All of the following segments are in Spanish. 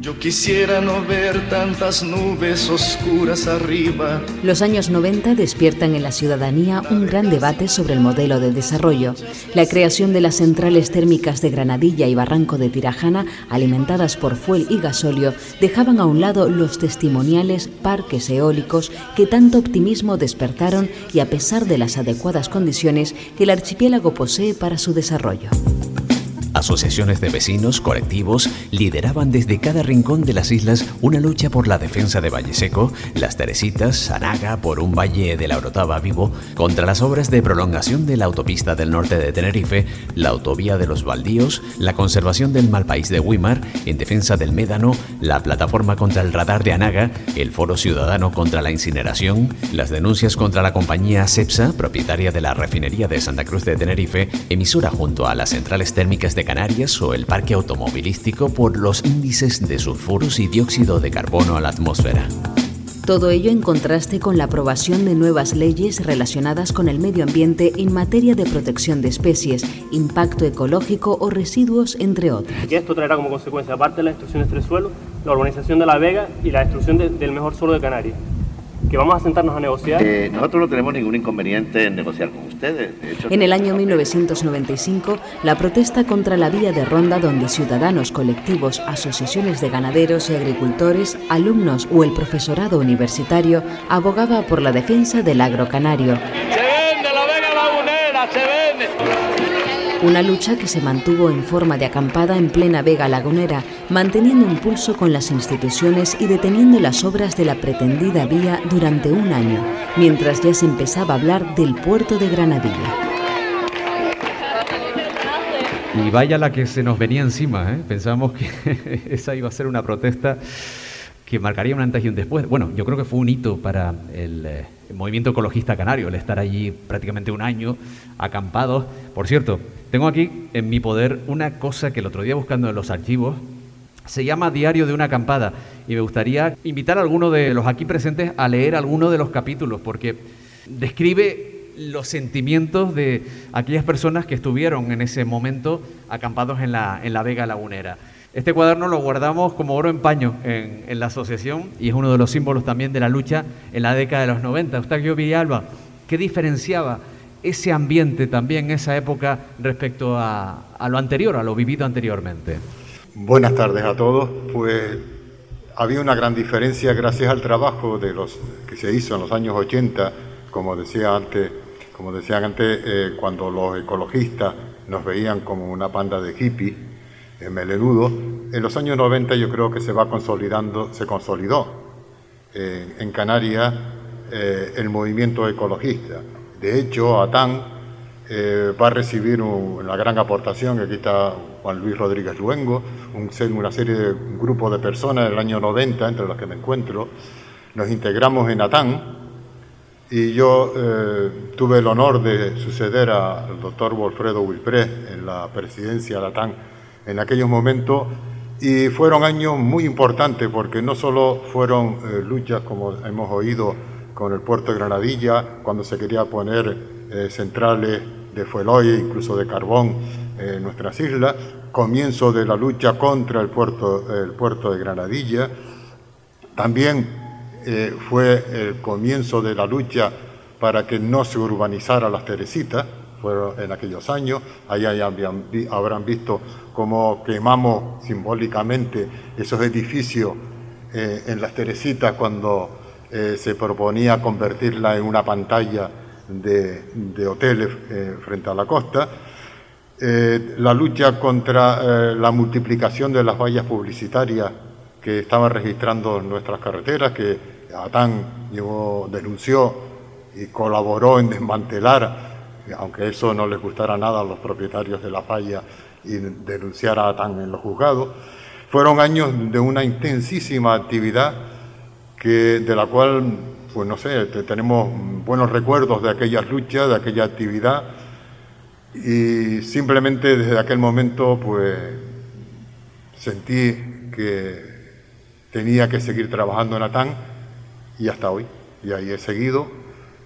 Yo quisiera no ver tantas nubes oscuras arriba. Los años 90 despiertan en la ciudadanía un gran debate sobre el modelo de desarrollo. La creación de las centrales térmicas de Granadilla y Barranco de Tirajana, alimentadas por fuel y gasóleo, dejaban a un lado los testimoniales parques eólicos que tanto optimismo despertaron y a pesar de las adecuadas condiciones que el archipiélago posee para su desarrollo. Asociaciones de vecinos, colectivos, lideraban desde cada rincón de las islas una lucha por la defensa de Valle Seco, Las Teresitas, Sanaga, por un valle de la Orotava vivo, contra las obras de prolongación de la autopista del norte de Tenerife, la autovía de los Baldíos, la conservación del mal país de Wimar, en defensa del Médano, la plataforma contra el radar de Anaga, el Foro Ciudadano contra la incineración, las denuncias contra la compañía CEPSA, propietaria de la refinería de Santa Cruz de Tenerife, emisora junto a las centrales térmicas de Canarias o el parque automovilístico por los índices de sulfuros y dióxido de carbono a la atmósfera. Todo ello en contraste con la aprobación de nuevas leyes relacionadas con el medio ambiente en materia de protección de especies, impacto ecológico o residuos, entre otros. Y esto traerá como consecuencia, aparte de la destrucción de este suelo, la urbanización de la Vega y la destrucción del mejor suelo de Canarias que vamos a sentarnos a negociar. Eh, nosotros no tenemos ningún inconveniente en negociar con ustedes. en el año 1995, la protesta contra la vía de ronda donde ciudadanos, colectivos, asociaciones de ganaderos y agricultores, alumnos o el profesorado universitario abogaba por la defensa del agrocanario. Se vende la Vega Lagunera, se vende. Una lucha que se mantuvo en forma de acampada en plena Vega Lagunera, manteniendo un pulso con las instituciones y deteniendo las obras de la pretendida vía durante un año, mientras ya se empezaba a hablar del puerto de Granadilla. Y vaya la que se nos venía encima, ¿eh? pensábamos que esa iba a ser una protesta que marcaría un antes y un después. Bueno, yo creo que fue un hito para el, eh, movimiento ecologista canario, el estar allí prácticamente un año acampados. Por cierto, tengo aquí en mi poder una cosa que el otro día buscando en los archivos se llama Diario de una acampada y me gustaría invitar a alguno de los aquí presentes a leer alguno de los capítulos porque describe los sentimientos de aquellas personas que estuvieron en ese momento acampados en la, en la Vega Lagunera. Este cuaderno lo guardamos como oro en paño en, en, la asociación y es uno de los símbolos también de la lucha en la década de los 90. Eustaquio Villalba, ¿qué diferenciaba ese ambiente también esa época respecto a, lo anterior, a lo vivido anteriormente? Buenas tardes a todos. Pues había una gran diferencia gracias al trabajo de los que se hizo en los años 80, como decía antes, como decían antes, eh, cuando los ecologistas nos veían como una panda de hippies eh, melenudos. En los años 90 yo creo que se va consolidando, se consolidó eh, en Canarias el movimiento ecologista de hecho, ATAN eh, va a recibir una gran aportación, aquí está Juan Luis Rodríguez Luengo, un, una serie de un grupo de personas en el año 90, entre los que me encuentro, nos integramos en ATAN y yo eh, tuve el honor de suceder al doctor Wolfredo Wilpré en la presidencia de ATAN en aquellos momentos. Y fueron años muy importantes porque no solo fueron eh, luchas como hemos oído con el puerto de Granadilla, cuando se quería poner eh, centrales de fueloy, incluso de carbón en nuestras islas, comienzo de la lucha contra el puerto, el puerto de Granadilla, también eh, fue el comienzo de la lucha para que no se urbanizara las Teresitas, fueron en aquellos años, ahí habrán visto cómo quemamos simbólicamente esos edificios eh, en las Teresitas cuando eh, se proponía convertirla en una pantalla de, hoteles eh, frente a la costa. Eh, la lucha contra la multiplicación de las vallas publicitarias que estaban registrando nuestras carreteras, que llevó, denunció y colaboró en desmantelar, aunque eso no les gustara nada a los propietarios de la falla y denunciar a ATAN en los juzgados. Fueron años de una intensísima actividad que, de la cual, pues no sé, tenemos buenos recuerdos de aquellas luchas, de aquella actividad, y simplemente desde aquel momento, pues sentí que tenía que seguir trabajando en ATAN y hasta hoy. Y ahí he seguido,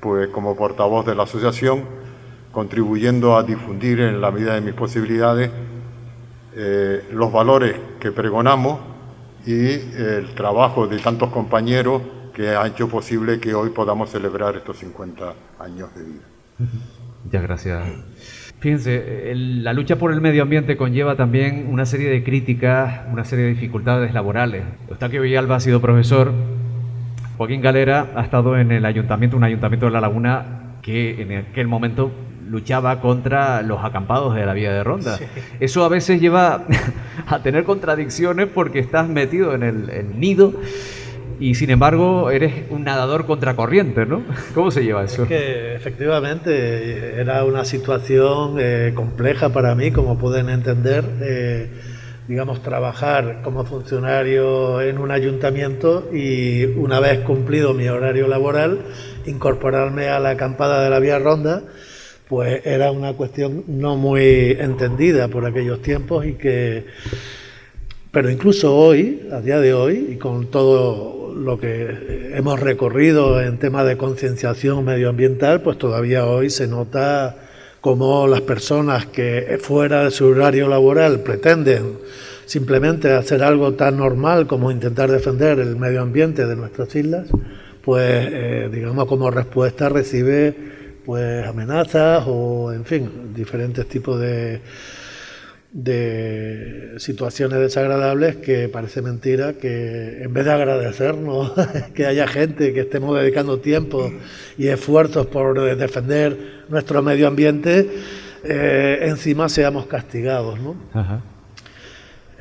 pues como portavoz de la asociación, contribuyendo a difundir en la medida de mis posibilidades eh, los valores que pregonamos y el trabajo de tantos compañeros que ha hecho posible que hoy podamos celebrar estos 50 años de vida. Muchas gracias. Fíjense, la lucha por el medio ambiente conlleva también una serie de críticas, una serie de dificultades laborales. Eustaquio Villalba ha sido profesor, Joaquín Galera ha estado en el ayuntamiento, un ayuntamiento de La Laguna que en aquel momento luchaba contra los acampados de la vía de ronda. Eso a veces lleva a tener contradicciones porque estás metido en el, nido y sin embargo eres un nadador contracorriente, ¿no? ¿Cómo se lleva eso? Es que efectivamente era una situación eh, compleja para mí, como pueden entender. Eh, digamos, trabajar como funcionario en un ayuntamiento y una vez cumplido mi horario laboral, incorporarme a la acampada de la Vía Ronda pues era una cuestión no muy entendida por aquellos tiempos y que, pero incluso hoy, a día de hoy, y con todo lo que hemos recorrido en temas de concienciación medioambiental, pues todavía hoy se nota cómo las personas que fuera de su horario laboral pretenden simplemente hacer algo tan normal como intentar defender el medio ambiente de nuestras islas, pues eh, digamos como respuesta recibe pues amenazas o, en fin, diferentes tipos de, de situaciones desagradables que parece mentira que en vez de agradecernos que haya gente que estemos dedicando tiempo y esfuerzos por defender nuestro medio ambiente, eh, encima seamos castigados. ¿no?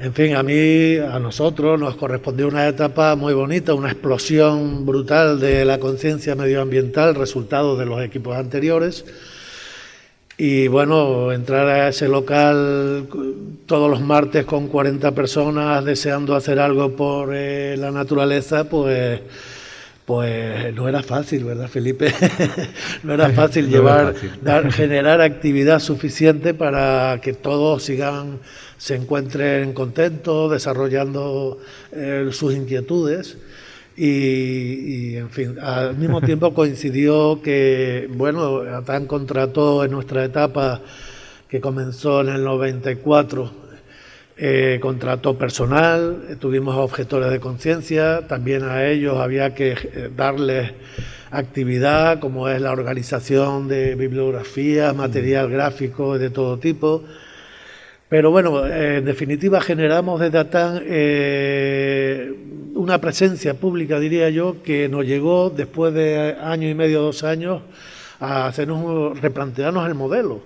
En fin, a mí, a nosotros nos correspondió una etapa muy bonita, una explosión brutal de la conciencia medioambiental, resultado de los equipos anteriores. Y bueno, entrar a ese local todos los martes con 40 personas deseando hacer algo por eh, la naturaleza, pues, pues no era fácil, ¿verdad, Felipe? no era fácil llevar, generar actividad suficiente para que todos sigan se encuentren contentos, desarrollando eh, sus inquietudes. Y, en fin, al mismo tiempo coincidió que, bueno, ATAN contrató en nuestra etapa, que comenzó en el 94, eh, contrató personal, tuvimos objetores de conciencia, también a ellos había que eh, darles actividad, como es la organización de bibliografía, material gráfico de todo tipo pero bueno, en definitiva generamos desde ATAN eh, una presencia pública, diría yo, que nos llegó después de año y medio, dos años, a hacernos replantearnos el modelo.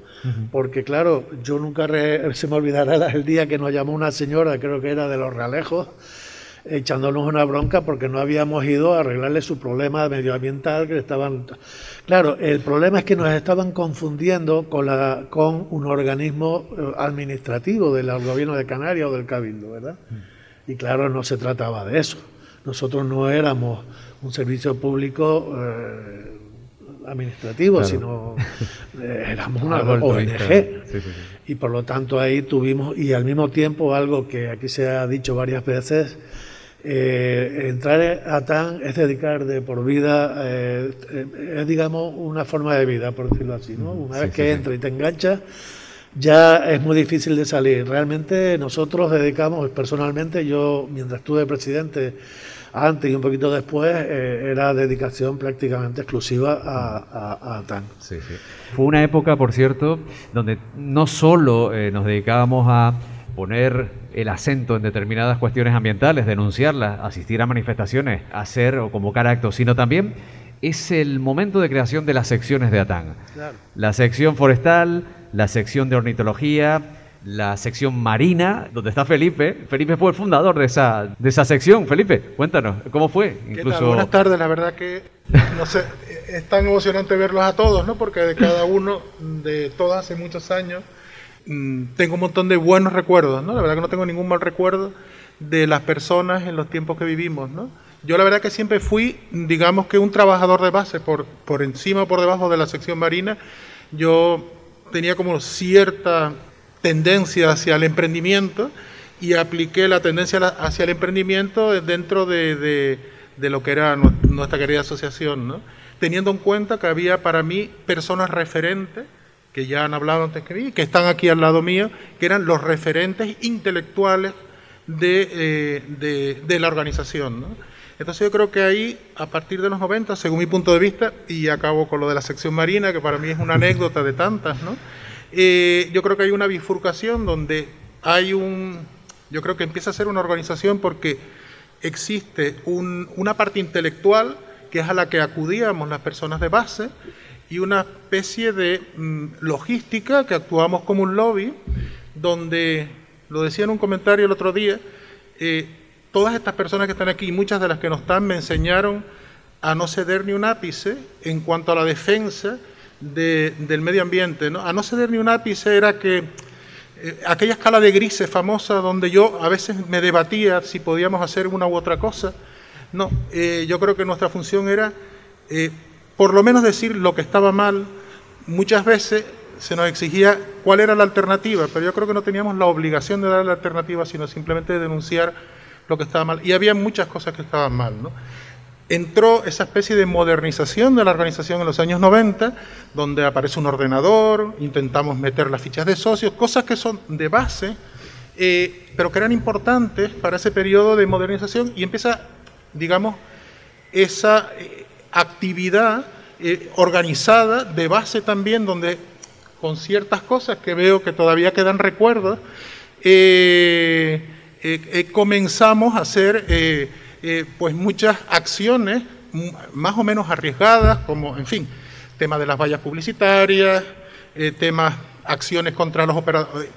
Porque claro, yo nunca se me olvidará el día que nos llamó una señora, creo que era de los Realejos, echándonos una bronca porque no habíamos ido a arreglarle su problema medioambiental que estaban claro el problema es que nos estaban confundiendo con la con un organismo eh, administrativo del gobierno de Canarias o del cabildo verdad mm. y claro no se trataba de eso. Nosotros no éramos un servicio público eh, administrativo sino eh, éramos una ONG y por lo tanto ahí tuvimos y al mismo tiempo algo que aquí se ha dicho varias veces eh, entrar a TAN es dedicar de por vida, eh, es digamos una forma de vida, por decirlo así. ¿no? Una vez que entra y te engancha, ya es muy difícil de salir. Realmente nosotros dedicamos, personalmente, yo mientras estuve presidente, antes y un poquito después, eh, era dedicación prácticamente exclusiva a, a, TAN. Fue una época, por cierto, donde no solo nos dedicábamos a poner el acento en determinadas cuestiones ambientales, denunciarlas, asistir a manifestaciones, hacer o convocar actos, sino también es el momento de creación de las secciones de ATAN. La sección forestal, la sección de ornitología, la sección marina, donde está Felipe. Felipe fue el fundador de esa, de esa sección. Felipe, cuéntanos, ¿cómo fue? Incluso... Buenas tardes, la verdad que no sé, es tan emocionante verlos a todos, ¿no? Porque de cada uno, de todos hace muchos años, Mm, tengo un montón de buenos recuerdos, ¿no? La verdad que no tengo ningún mal recuerdo de las personas en los tiempos que vivimos, ¿no? Yo la verdad que siempre fui, digamos que un trabajador de base, por, por encima o por debajo de la sección marina. Yo tenía como cierta tendencia hacia el emprendimiento y apliqué la tendencia hacia el emprendimiento dentro de, de, de lo que era nuestra querida asociación, ¿no? Teniendo en cuenta que había para mí personas referentes que ya han hablado antes que mí, que están aquí al lado mío, que eran los referentes intelectuales de, de, la organización. ¿no? Entonces yo creo que ahí, a partir de los 90, según mi punto de vista, y acabo con lo de la sección marina, que para mí es una anécdota de tantas, ¿no? Eh, yo creo que hay una bifurcación donde hay un, yo creo que empieza a ser una organización porque existe una parte intelectual que es a la que acudíamos las personas de base y una especie de mm, logística que actuamos como un lobby donde, lo decía en un comentario el otro día, eh, todas estas personas que están aquí, muchas de las que no están, me enseñaron a no ceder ni un ápice en cuanto a la defensa del medio ambiente. ¿no? A no ceder ni un ápice era que eh, aquella escala de grises famosa donde yo a veces me debatía si podíamos hacer una u otra cosa, no, eh, yo creo que nuestra función era eh, por lo menos decir lo que estaba mal. Muchas veces se nos exigía cuál era la alternativa, pero yo creo que no teníamos la obligación de dar la alternativa, sino simplemente de denunciar lo que estaba mal. Y había muchas cosas que estaban mal. ¿no? Entró esa especie de modernización de la organización en los años 90, donde aparece un ordenador, intentamos meter las fichas de socios, cosas que son de base, eh, pero que eran importantes para ese periodo de modernización y empieza, digamos, esa eh, actividad eh, organizada de base también, donde con ciertas cosas que veo que todavía quedan recuerdos, eh, eh, comenzamos a hacer pues muchas acciones más o menos arriesgadas, como, en fin, tema de las vallas publicitarias, temas, acciones contra los operadores,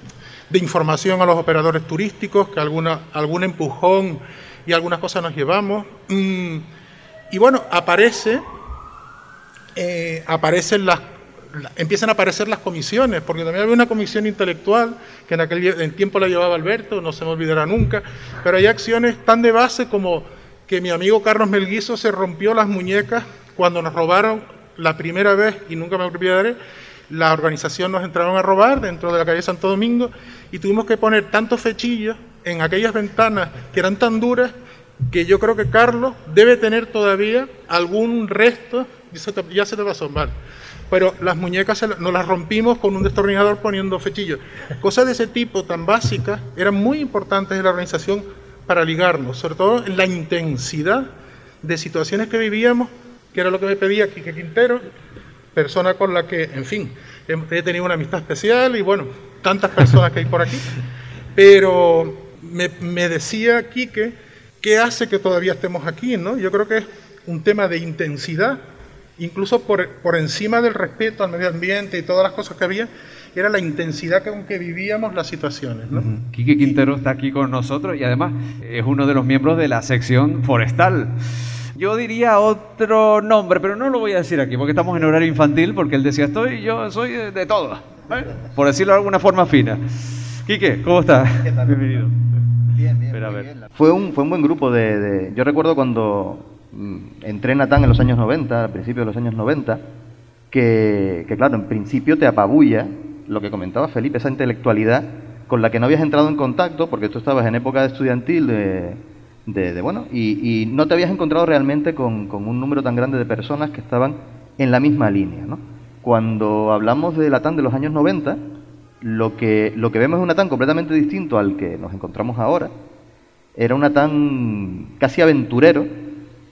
de información a los operadores turísticos, que alguna, algún empujón y algunas cosas nos llevamos. Mm, y bueno, aparece, aparecen empiezan a aparecer las comisiones, porque también había una comisión intelectual que en aquel tiempo la llevaba Alberto, no se me olvidará nunca, pero hay acciones tan de base como que mi amigo Carlos Melguizo se rompió las muñecas cuando nos robaron la primera vez, y nunca me olvidaré, la organización nos entraron a robar dentro de la calle Santo Domingo y tuvimos que poner tantos fechillos en aquellas ventanas que eran tan duras que yo creo que Carlos debe tener todavía algún resto, ya se te pasó mal, pero las muñecas nos las rompimos con un destornillador poniendo fechillos. Cosas de ese tipo tan básicas eran muy importantes en la organización para ligarnos, sobre todo en la intensidad de situaciones que vivíamos, que era lo que me pedía Quique Quintero, persona con la que, en fin, he tenido una amistad especial y bueno, tantas personas que hay por aquí, pero me, me decía Quique, ¿qué hace que todavía estemos aquí? ¿no? Yo creo que es un tema de intensidad incluso por, por, encima del respeto al medio ambiente y todas las cosas que había, era la intensidad con que vivíamos las situaciones. ¿no? Quique Quintero está aquí con nosotros y además es uno de los miembros de la sección forestal. Yo diría otro nombre, pero no lo voy a decir aquí porque estamos en horario infantil, porque él decía, estoy, yo soy de, todo, ¿eh? por decirlo de alguna forma fina. Quique, ¿cómo estás? Bienvenido. Bien. Fue, un, fue un buen grupo de, de... Yo recuerdo cuando Mm, entré en Natán en los años 90, al principio de los años 90, que, claro, en principio te apabulla lo que comentaba Felipe, esa intelectualidad con la que no habías entrado en contacto, porque tú estabas en época de estudiantil de, de, bueno, y, no te habías encontrado realmente con, con, un número tan grande de personas que estaban en la misma línea. ¿no? Cuando hablamos de Latán de los años 90, lo que, lo que vemos es un Latán completamente distinto al que nos encontramos ahora. Era un Latán casi aventurero,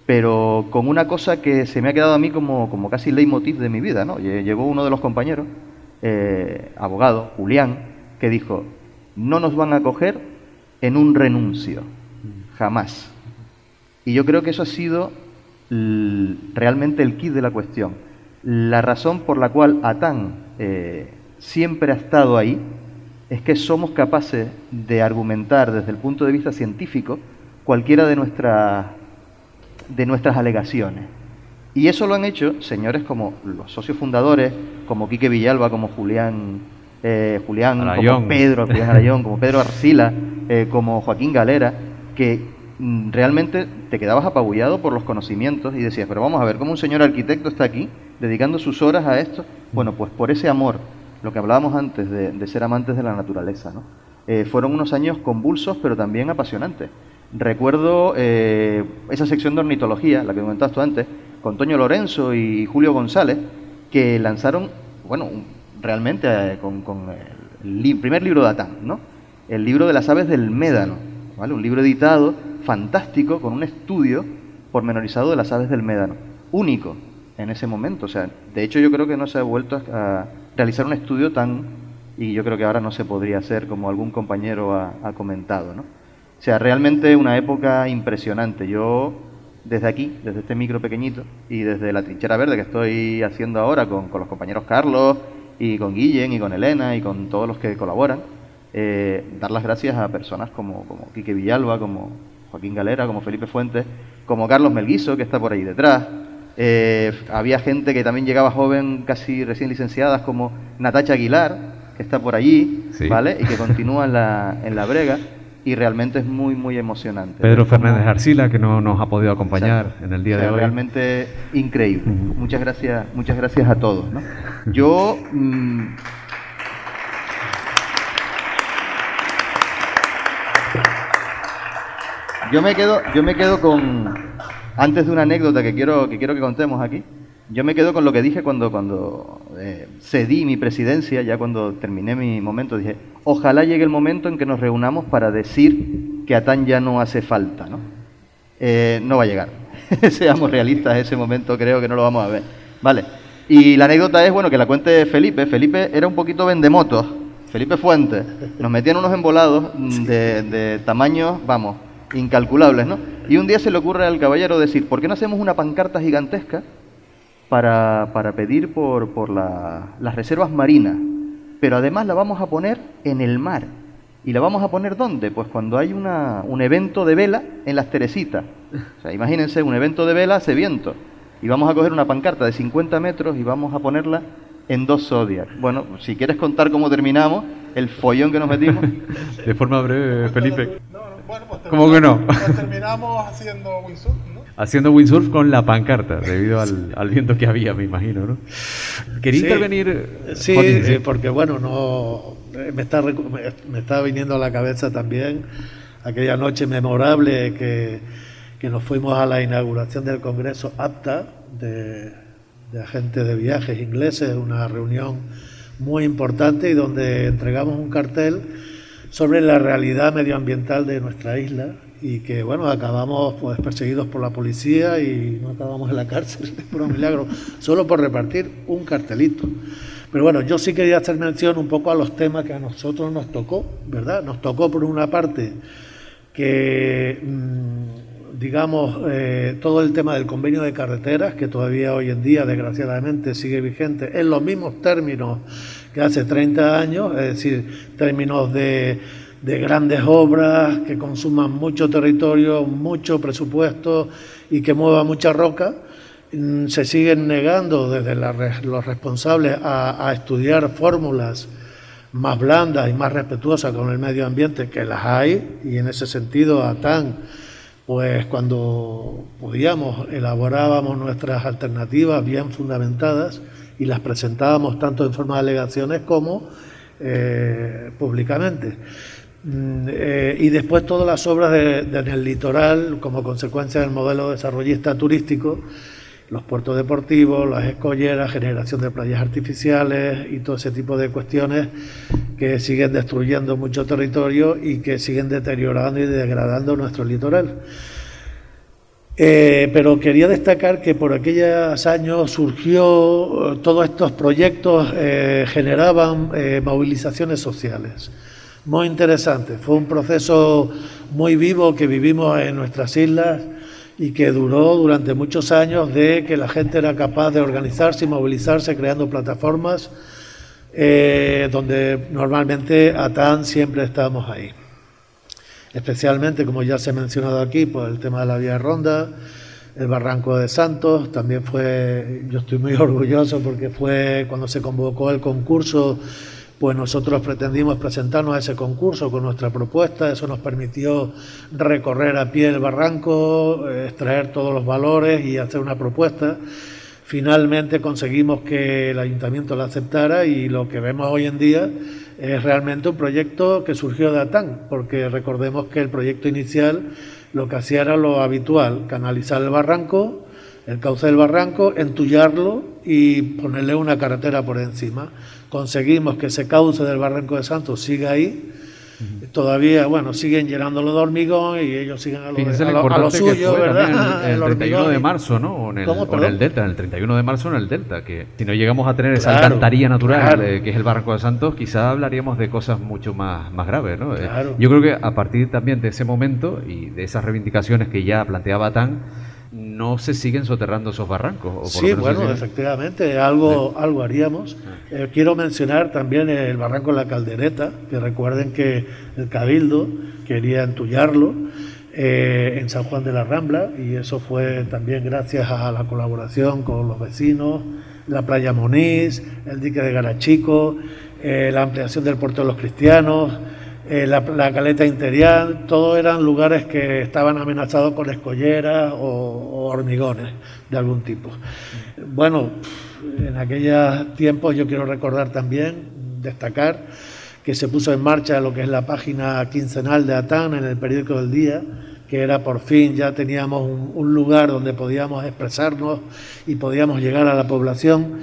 pero con una cosa que se me ha quedado a mí como, como casi leitmotiv de mi vida, ¿no? Llegó uno de los compañeros, eh, abogado, Julián, que dijo, no nos van a coger en un renuncio, jamás. Y yo creo que eso ha sido realmente el kit de la cuestión. La razón por la cual Atán eh, siempre ha estado ahí es que somos capaces de argumentar desde el punto de vista científico cualquiera de nuestras de nuestras alegaciones. Y eso lo han hecho señores como los socios fundadores, como Quique Villalba, como Julián, eh, Julián como Pedro, Julián Arayón, como Pedro Arcila, eh, como Joaquín Galera, que mm, realmente te quedabas apabullado por los conocimientos y decías, pero vamos a ver, ¿cómo un señor arquitecto está aquí dedicando sus horas a esto? Bueno, pues por ese amor, lo que hablábamos antes de, ser amantes de la naturaleza, ¿no? Eh, fueron unos años convulsos, pero también apasionantes. Recuerdo eh, esa sección de ornitología, la que comentaste antes, con Toño Lorenzo y Julio González, que lanzaron, bueno, realmente eh, con, el primer libro de Atán, ¿no? El libro de las aves del Médano. ¿vale? Un libro editado, fantástico, con un estudio pormenorizado de las aves del médano. Único en ese momento. O sea, de hecho yo creo que no se ha vuelto a, realizar un estudio tan... Y yo creo que ahora no se podría hacer como algún compañero ha, comentado, ¿no? O sea, realmente una época impresionante. Yo desde aquí, desde este micro pequeñito y desde la trinchera verde que estoy haciendo ahora con, los compañeros Carlos y con Guillén y con Elena y con todos los que colaboran, eh, dar las gracias a personas como, como Quique Villalba, como Joaquín Galera, como Felipe Fuentes, como Carlos Melguiso, que está por ahí detrás. Eh, había gente que también llegaba joven, casi recién licenciadas, como Natacha Aguilar, que está por allí, ¿vale? Y que continúa en la, en la brega y realmente es muy, muy emocionante. Pedro Fernández Arcila, que no nos ha podido acompañar en el día de hoy. Realmente increíble. Muchas gracias, muchas gracias a todos. Yo. Mm, yo me quedo, yo me quedo con antes de una anécdota que quiero que quiero que contemos aquí. Yo me quedo con lo que dije cuando, cuando eh, cedí mi presidencia, ya cuando terminé mi momento, dije, ojalá llegue el momento en que nos reunamos para decir que a TAN ya no hace falta, ¿no? Eh, no va a llegar. Seamos realistas, ese momento creo que no lo vamos a ver. Vale. Y la anécdota es, bueno, que la cuente Felipe. Felipe era un poquito vendemotos. Felipe Fuentes. Nos metían unos embolados de, de tamaños, vamos, incalculables, ¿no? Y un día se le ocurre al caballero decir, ¿por qué no hacemos una pancarta gigantesca para, para pedir por, por las reservas marinas, pero además la vamos a poner en el mar. ¿Y la vamos a poner dónde? Pues cuando hay una, un evento de vela en las Teresitas. O sea, imagínense, un evento de vela hace viento. Y vamos a coger una pancarta de 50 metros y vamos a ponerla en dos Zodiac. Bueno, si quieres contar cómo terminamos, el follón que nos metimos. De forma breve, Felipe. Bueno, pues ¿Cómo que no? Pues terminamos haciendo windsurf, ¿no? Haciendo windsurf con la pancarta, debido al, viento que había, me imagino, ¿no? Quería intervenir. Sí, eh, porque bueno, no eh, me está, me está viniendo a la cabeza también aquella noche memorable que, que nos fuimos a la inauguración del Congreso APTA de, de agentes de viajes ingleses, una reunión muy importante y donde entregamos un cartel sobre la realidad medioambiental de nuestra isla y que bueno acabamos pues perseguidos por la policía y no acabamos en la cárcel por un milagro solo por repartir un cartelito. Pero bueno yo sí quería hacer mención un poco a los temas que a nosotros nos tocó verdad nos tocó por una parte que mm, digamos eh, todo el tema del convenio de carreteras que todavía hoy en día desgraciadamente sigue vigente en los mismos términos que hace 30 años, es decir, términos de, de grandes obras que consuman mucho territorio, mucho presupuesto y que muevan mucha roca, mm, se siguen negando desde los responsables a, estudiar fórmulas más blandas y más respetuosas con el medio ambiente, que las hay, y en ese sentido ATAN, pues cuando podíamos elaborábamos nuestras alternativas bien fundamentadas, y las presentábamos tanto en forma de alegaciones como eh, públicamente. Mm, eh, y después todas las obras de, en el litoral, como consecuencia del modelo desarrollista turístico, los puertos deportivos, las escolleras, generación de playas artificiales y todo ese tipo de cuestiones que siguen destruyendo mucho territorio y que siguen deteriorando y degradando nuestro litoral. Eh, pero quería destacar que por aquellos años surgió, eh, todos estos proyectos eh, generaban movilizaciones sociales. Muy interesante, fue un proceso muy vivo que vivimos en nuestras islas y que duró durante muchos años de que la gente era capaz de organizarse y movilizarse creando plataformas donde normalmente ATAN siempre estábamos ahí especialmente, como ya se ha mencionado aquí, por el tema de la vía ronda, el Barranco de Santos, también fue, yo estoy muy orgulloso porque fue cuando se convocó el concurso, pues nosotros pretendimos presentarnos a ese concurso con nuestra propuesta, eso nos permitió recorrer a pie el barranco, extraer todos los valores y hacer una propuesta. Finalmente conseguimos que el ayuntamiento la aceptara y lo que vemos hoy en día es realmente un proyecto que surgió de ATAN, porque recordemos que el proyecto inicial lo que hacía era lo habitual, canalizar el barranco, el cauce del barranco, entullarlo y ponerle una carretera por encima. Conseguimos que ese cauce del barranco de Santos siga ahí Todavía, bueno, siguen llenándolo de hormigón y ellos siguen a lo, suyo, ¿verdad? El, 31 de marzo, ¿no? O en, el, Delta, en el 31 de marzo en el Delta, que si no llegamos a tener esa alcantarilla natural eh, que es el Barranco de Santos, quizá hablaríamos de cosas mucho más, más graves, ¿no? Eh, yo creo que a partir también de ese momento y de esas reivindicaciones que ya planteaba Tan, no se siguen soterrando esos barrancos. sí, bueno, efectivamente, algo, algo haríamos. Ah. Eh, quiero mencionar también el barranco de la Caldereta, que recuerden que el Cabildo quería entullarlo eh, en San Juan de la Rambla, y eso fue también gracias a la colaboración con los vecinos, la playa Moniz, el dique de Garachico, eh, la ampliación del puerto de los cristianos, eh, la, caleta interior, todos eran lugares que estaban amenazados con escolleras o, hormigones de algún tipo. Bueno, en aquellos tiempos yo quiero recordar también, destacar, que se puso en marcha lo que es la página quincenal de ATAN en el periódico del día, que era por fin ya teníamos un lugar donde podíamos expresarnos y podíamos llegar a la población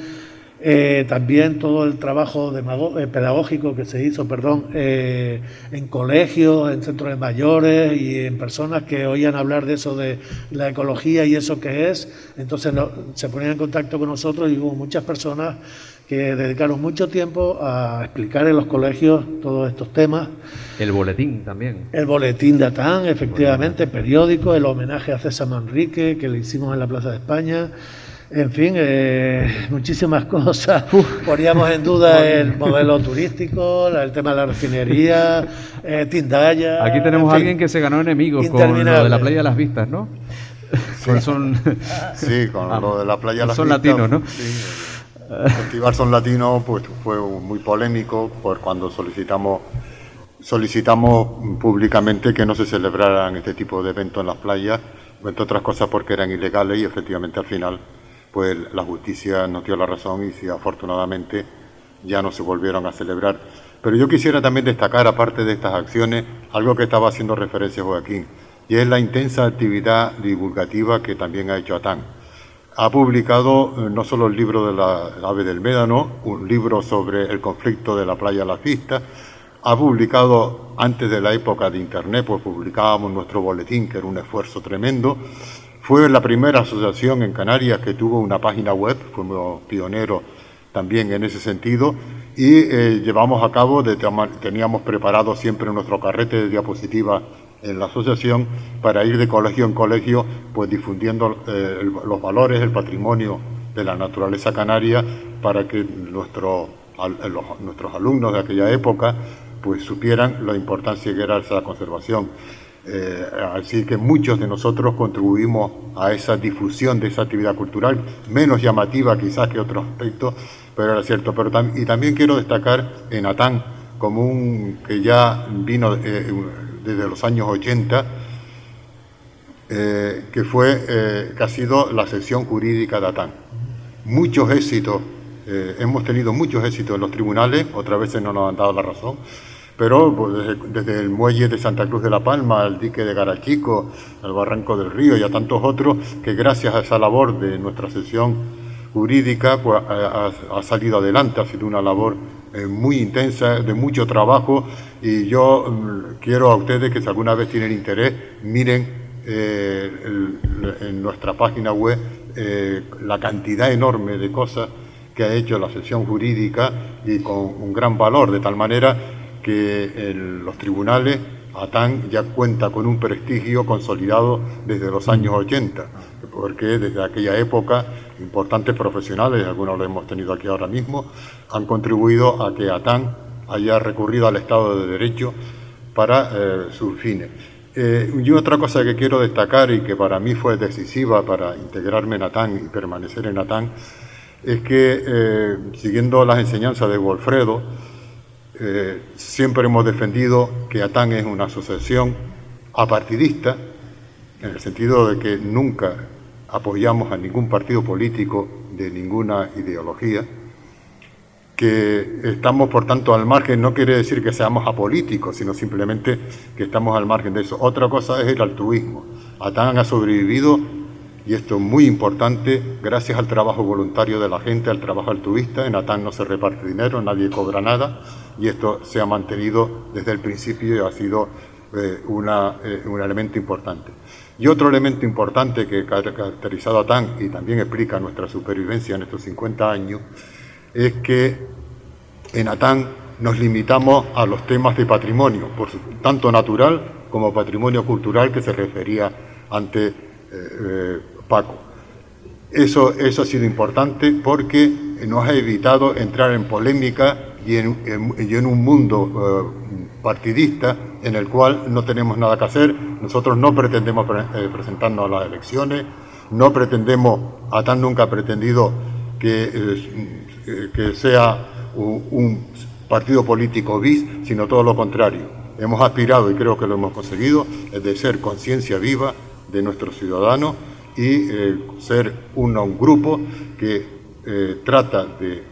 eh, también todo el trabajo eh, pedagógico que se hizo, perdón, eh, en colegios, en centros de mayores y en personas que oían hablar de eso de la ecología y eso que es. Entonces se ponían en contacto con nosotros y hubo muchas personas que dedicaron mucho tiempo a explicar en los colegios todos estos temas. El boletín también. El boletín de Atán, efectivamente, periódico, el homenaje a César Manrique que le hicimos en la Plaza de España. En fin, eh, muchísimas cosas. Poníamos en duda el modelo turístico, el tema de la refinería, eh, Tindaya. Aquí tenemos a alguien que se ganó enemigos con lo de la playa de las vistas, ¿no? Sí, son, sí con ah, lo de la playa de las son vistas. Son latinos, ¿no? El Festival Son Latino pues, fue muy polémico por cuando solicitamos solicitamos públicamente que no se celebraran este tipo de eventos en las playas, entre otras cosas porque eran ilegales y efectivamente al final pues la justicia nos dio la razón y si afortunadamente ya no se volvieron a celebrar. Pero yo quisiera también destacar, aparte de estas acciones, algo que estaba haciendo referencia Joaquín, y es la intensa actividad divulgativa que también ha hecho ATAN. Ha publicado eh, no solo el libro de la ave del médano, un libro sobre el conflicto de la playa La ha publicado antes de la época de Internet, pues publicábamos nuestro boletín, que era un esfuerzo tremendo, fue la primera asociación en Canarias que tuvo una página web, fuimos pioneros también en ese sentido, y eh, llevamos a cabo, teníamos preparado siempre nuestro carrete de diapositivas en la asociación para ir de colegio en colegio, pues difundiendo eh, los valores, el patrimonio de la naturaleza canaria, para que nuestros alumnos de aquella época pues supieran la importancia que era esa conservación. Eh, así que muchos de nosotros contribuimos a esa difusión de esa actividad cultural, menos llamativa quizás que otros aspectos, pero era cierto. Pero y también quiero destacar en Atán, como un que ya vino eh, desde los años 80, eh, que fue que ha sido la sección jurídica de Atán. Muchos éxitos, hemos tenido muchos éxitos en los tribunales, otras veces no nos han dado la razón pero pues, desde, el muelle de Santa Cruz de la Palma, al dique de Garachico, al Barranco del Río y a tantos otros, que gracias a esa labor de nuestra sesión jurídica pues, ha, salido adelante, ha sido una labor eh, muy intensa, de mucho trabajo, y yo mm, quiero a ustedes que si alguna vez tienen interés, miren eh, en nuestra página web eh, la cantidad enorme de cosas que ha hecho la sesión jurídica y con un gran valor, de tal manera que los tribunales, ATAN ya cuenta con un prestigio consolidado desde los años 80, porque desde aquella época importantes profesionales, algunos lo hemos tenido aquí ahora mismo, han contribuido a que ATAN haya recurrido al Estado de Derecho para eh, sus fines. Eh, y otra cosa que quiero destacar y que para mí fue decisiva para integrarme en ATAN y permanecer en ATAN, es que eh, siguiendo las enseñanzas de Wolfredo, eh, siempre hemos defendido que ATAN es una asociación apartidista, en el sentido de que nunca apoyamos a ningún partido político de ninguna ideología, que estamos por tanto al margen, no quiere decir que seamos apolíticos, sino simplemente que estamos al margen de eso. Otra cosa es el altruismo. ATAN ha sobrevivido y esto es muy importante, gracias al trabajo voluntario de la gente, al trabajo altruista. En Atán no se reparte dinero, nadie cobra nada y esto se ha mantenido desde el principio y ha sido eh, eh, un elemento importante. Y otro elemento importante que ha caracterizado a y también explica nuestra supervivencia en estos 50 años es que en Atán nos limitamos a los temas de patrimonio, por tanto natural como patrimonio cultural que se refería ante eh, Paco. Eso, eso ha sido importante porque nos ha evitado entrar en polémica y en, un mundo eh, partidista en el cual no tenemos nada que hacer. Nosotros no pretendemos eh, presentarnos a las elecciones, no pretendemos, ATAN nunca ha pretendido que, eh, que sea un, partido político bis, sino todo lo contrario. Hemos aspirado, y creo que lo hemos conseguido, de ser conciencia viva de nuestros ciudadanos y ser un, un grupo que trata de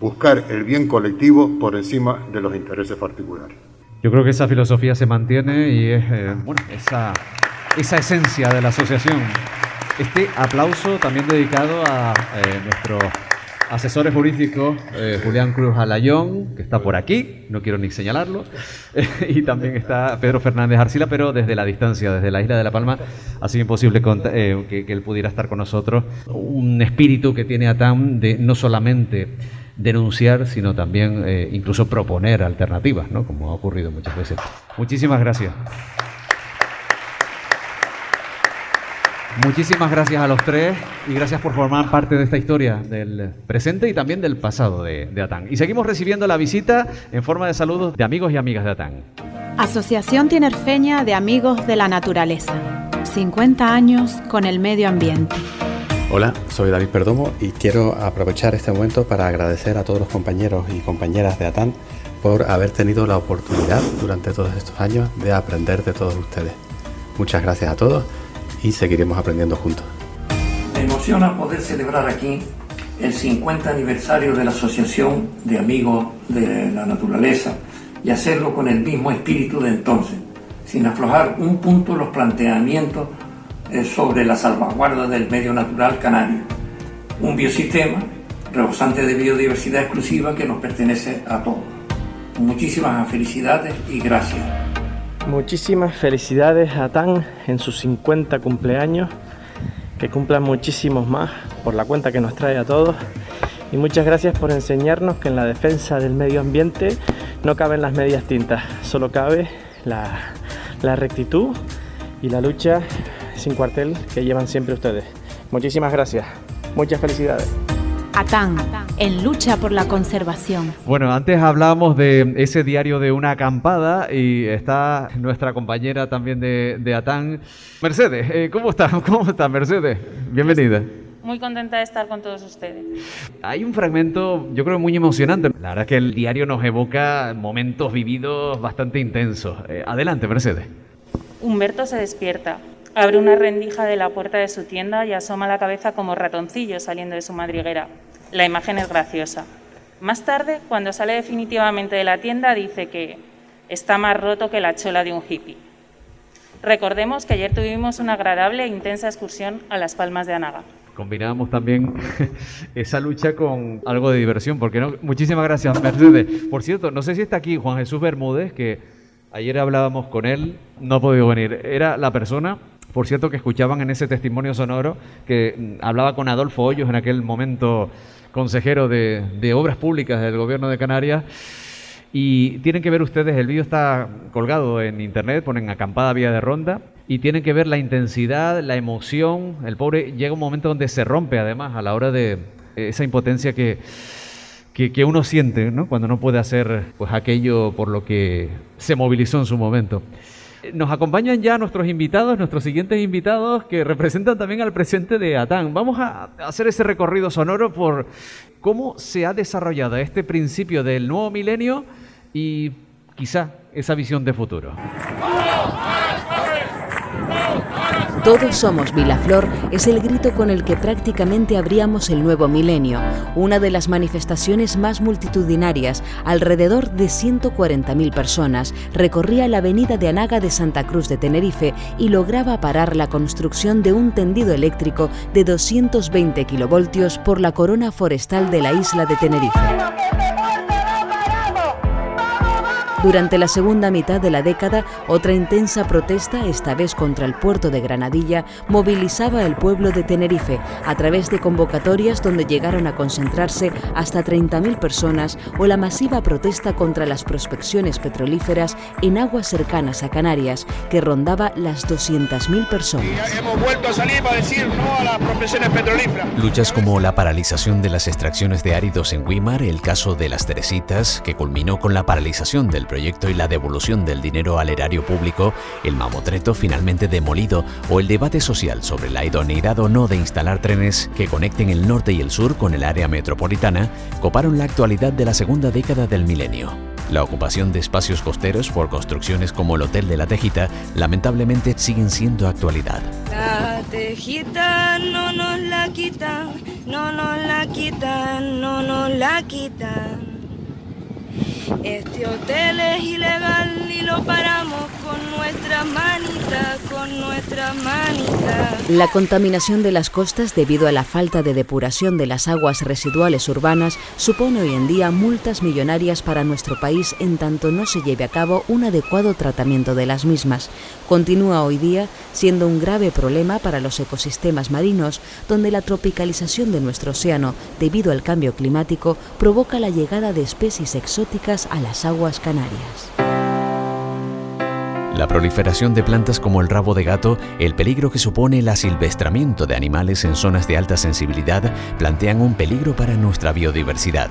buscar el bien colectivo por encima de los intereses particulares. Yo creo que esa filosofía se mantiene y es eh, bueno, esa, esa esencia de la asociación. Este aplauso también dedicado a eh, nuestro asesor jurídico eh, Julián Cruz Alayón, que está por aquí, no quiero ni señalarlo, y también está Pedro Fernández Arcila, pero desde la distancia, desde la isla de La Palma, ha sido imposible que, que, él pudiera estar con nosotros. Un espíritu que tiene Atam de no solamente denunciar, sino también eh, incluso proponer alternativas, ¿no? como ha ocurrido muchas veces. Muchísimas gracias. Muchísimas gracias a los tres y gracias por formar parte de esta historia del presente y también del pasado de, de, Atán. Y seguimos recibiendo la visita en forma de saludos de amigos y amigas de Atán. Asociación Tinerfeña de Amigos de la Naturaleza. 50 años con el medio ambiente. Hola, soy David Perdomo y quiero aprovechar este momento para agradecer a todos los compañeros y compañeras de ATAN por haber tenido la oportunidad durante todos estos años de aprender de todos ustedes. Muchas gracias a todos y seguiremos aprendiendo juntos. Me emociona poder celebrar aquí el 50 aniversario de la Asociación de Amigos de la Naturaleza y hacerlo con el mismo espíritu de entonces, sin aflojar un punto los planteamientos sobre la salvaguarda del medio natural canario, un biosistema rebosante de biodiversidad exclusiva que nos pertenece a todos. Muchísimas felicidades y gracias. Muchísimas felicidades a TAN en sus 50 cumpleaños, que cumplan muchísimos más por la cuenta que nos trae a todos. Y muchas gracias por enseñarnos que en la defensa del medio ambiente no caben las medias tintas, solo cabe la, rectitud y la lucha sin cuartel que llevan siempre ustedes. Muchísimas gracias. Muchas felicidades. ATAN, en lucha por la conservación. Bueno, antes hablábamos de ese diario de una acampada y está nuestra compañera también de, de ATAN, Mercedes. Eh, ¿Cómo estás? ¿Cómo estás, Mercedes? Bienvenida. Muy contenta de estar con todos ustedes. Hay un fragmento, yo creo, muy emocionante. La verdad es que el diario nos evoca momentos vividos bastante intensos. Eh, adelante, Mercedes. Humberto se despierta. Abre una rendija de la puerta de su tienda y asoma la cabeza como ratoncillo saliendo de su madriguera. La imagen es graciosa. Más tarde, cuando sale definitivamente de la tienda, dice que está más roto que la chola de un hippie. Recordemos que ayer tuvimos una agradable e intensa excursión a las Palmas de Anaga. Combinábamos también esa lucha con algo de diversión, porque no. Muchísimas gracias, Mercedes. Por cierto, no sé si está aquí Juan Jesús Bermúdez, que ayer hablábamos con él, no ha podido venir. Era la persona por cierto, que escuchaban en ese testimonio sonoro que mm, hablaba con Adolfo Hoyos en aquel momento consejero de, Obras Públicas del Gobierno de Canarias. Y tienen que ver ustedes, el vídeo está colgado en internet, ponen acampada vía de ronda, y tienen que ver la intensidad, la emoción. El pobre llega un momento donde se rompe además a la hora de esa impotencia que, que, que uno siente ¿no? cuando no puede hacer pues, aquello por lo que se movilizó en su momento. Nos acompañan ya nuestros invitados, nuestros siguientes invitados que representan también al presente de Atán. Vamos a hacer ese recorrido sonoro por cómo se ha desarrollado este principio del nuevo milenio y quizá esa visión de futuro. Todos somos Vilaflor es el grito con el que prácticamente abríamos el nuevo milenio, una de las manifestaciones más multitudinarias, alrededor de 140.000 personas, recorría la avenida de Anaga de Santa Cruz de Tenerife y lograba parar la construcción de un tendido eléctrico de 220 kilovoltios por la corona forestal de la isla de Tenerife. Durante la segunda mitad de la década, otra intensa protesta, esta vez contra el puerto de Granadilla, movilizaba al pueblo de Tenerife a través de convocatorias donde llegaron a concentrarse hasta 30.000 personas o la masiva protesta contra las prospecciones petrolíferas en aguas cercanas a Canarias, que rondaba las 200.000 personas. hemos vuelto a salir para decir no a las prospecciones petrolíferas. Luchas como la paralización de las extracciones de áridos en Guimar, el caso de las Teresitas, que culminó con la paralización del proyecto y la devolución del dinero al erario público, el mamotreto finalmente demolido o el debate social sobre la idoneidad o no de instalar trenes que conecten el norte y el sur con el área metropolitana, coparon la actualidad de la segunda década del milenio. La ocupación de espacios costeros por construcciones como el Hotel de la Tejita lamentablemente siguen siendo actualidad. La tejita no nos la quitan, no nos la quitan, no nos la quitan. Este hotel es ilegal y lo paramos con nuestras manitas, con nuestras manitas. La contaminación de las costas debido a la falta de depuración de las aguas residuales urbanas supone hoy en día multas millonarias para nuestro país en tanto no se lleve a cabo un adecuado tratamiento de las mismas. Continúa hoy día siendo un grave problema para los ecosistemas marinos, donde la tropicalización de nuestro océano debido al cambio climático provoca la llegada de especies exóticas a las aguas canarias. La proliferación de plantas como el rabo de gato, el peligro que supone el asilvestramiento de animales en zonas de alta sensibilidad plantean un peligro para nuestra biodiversidad.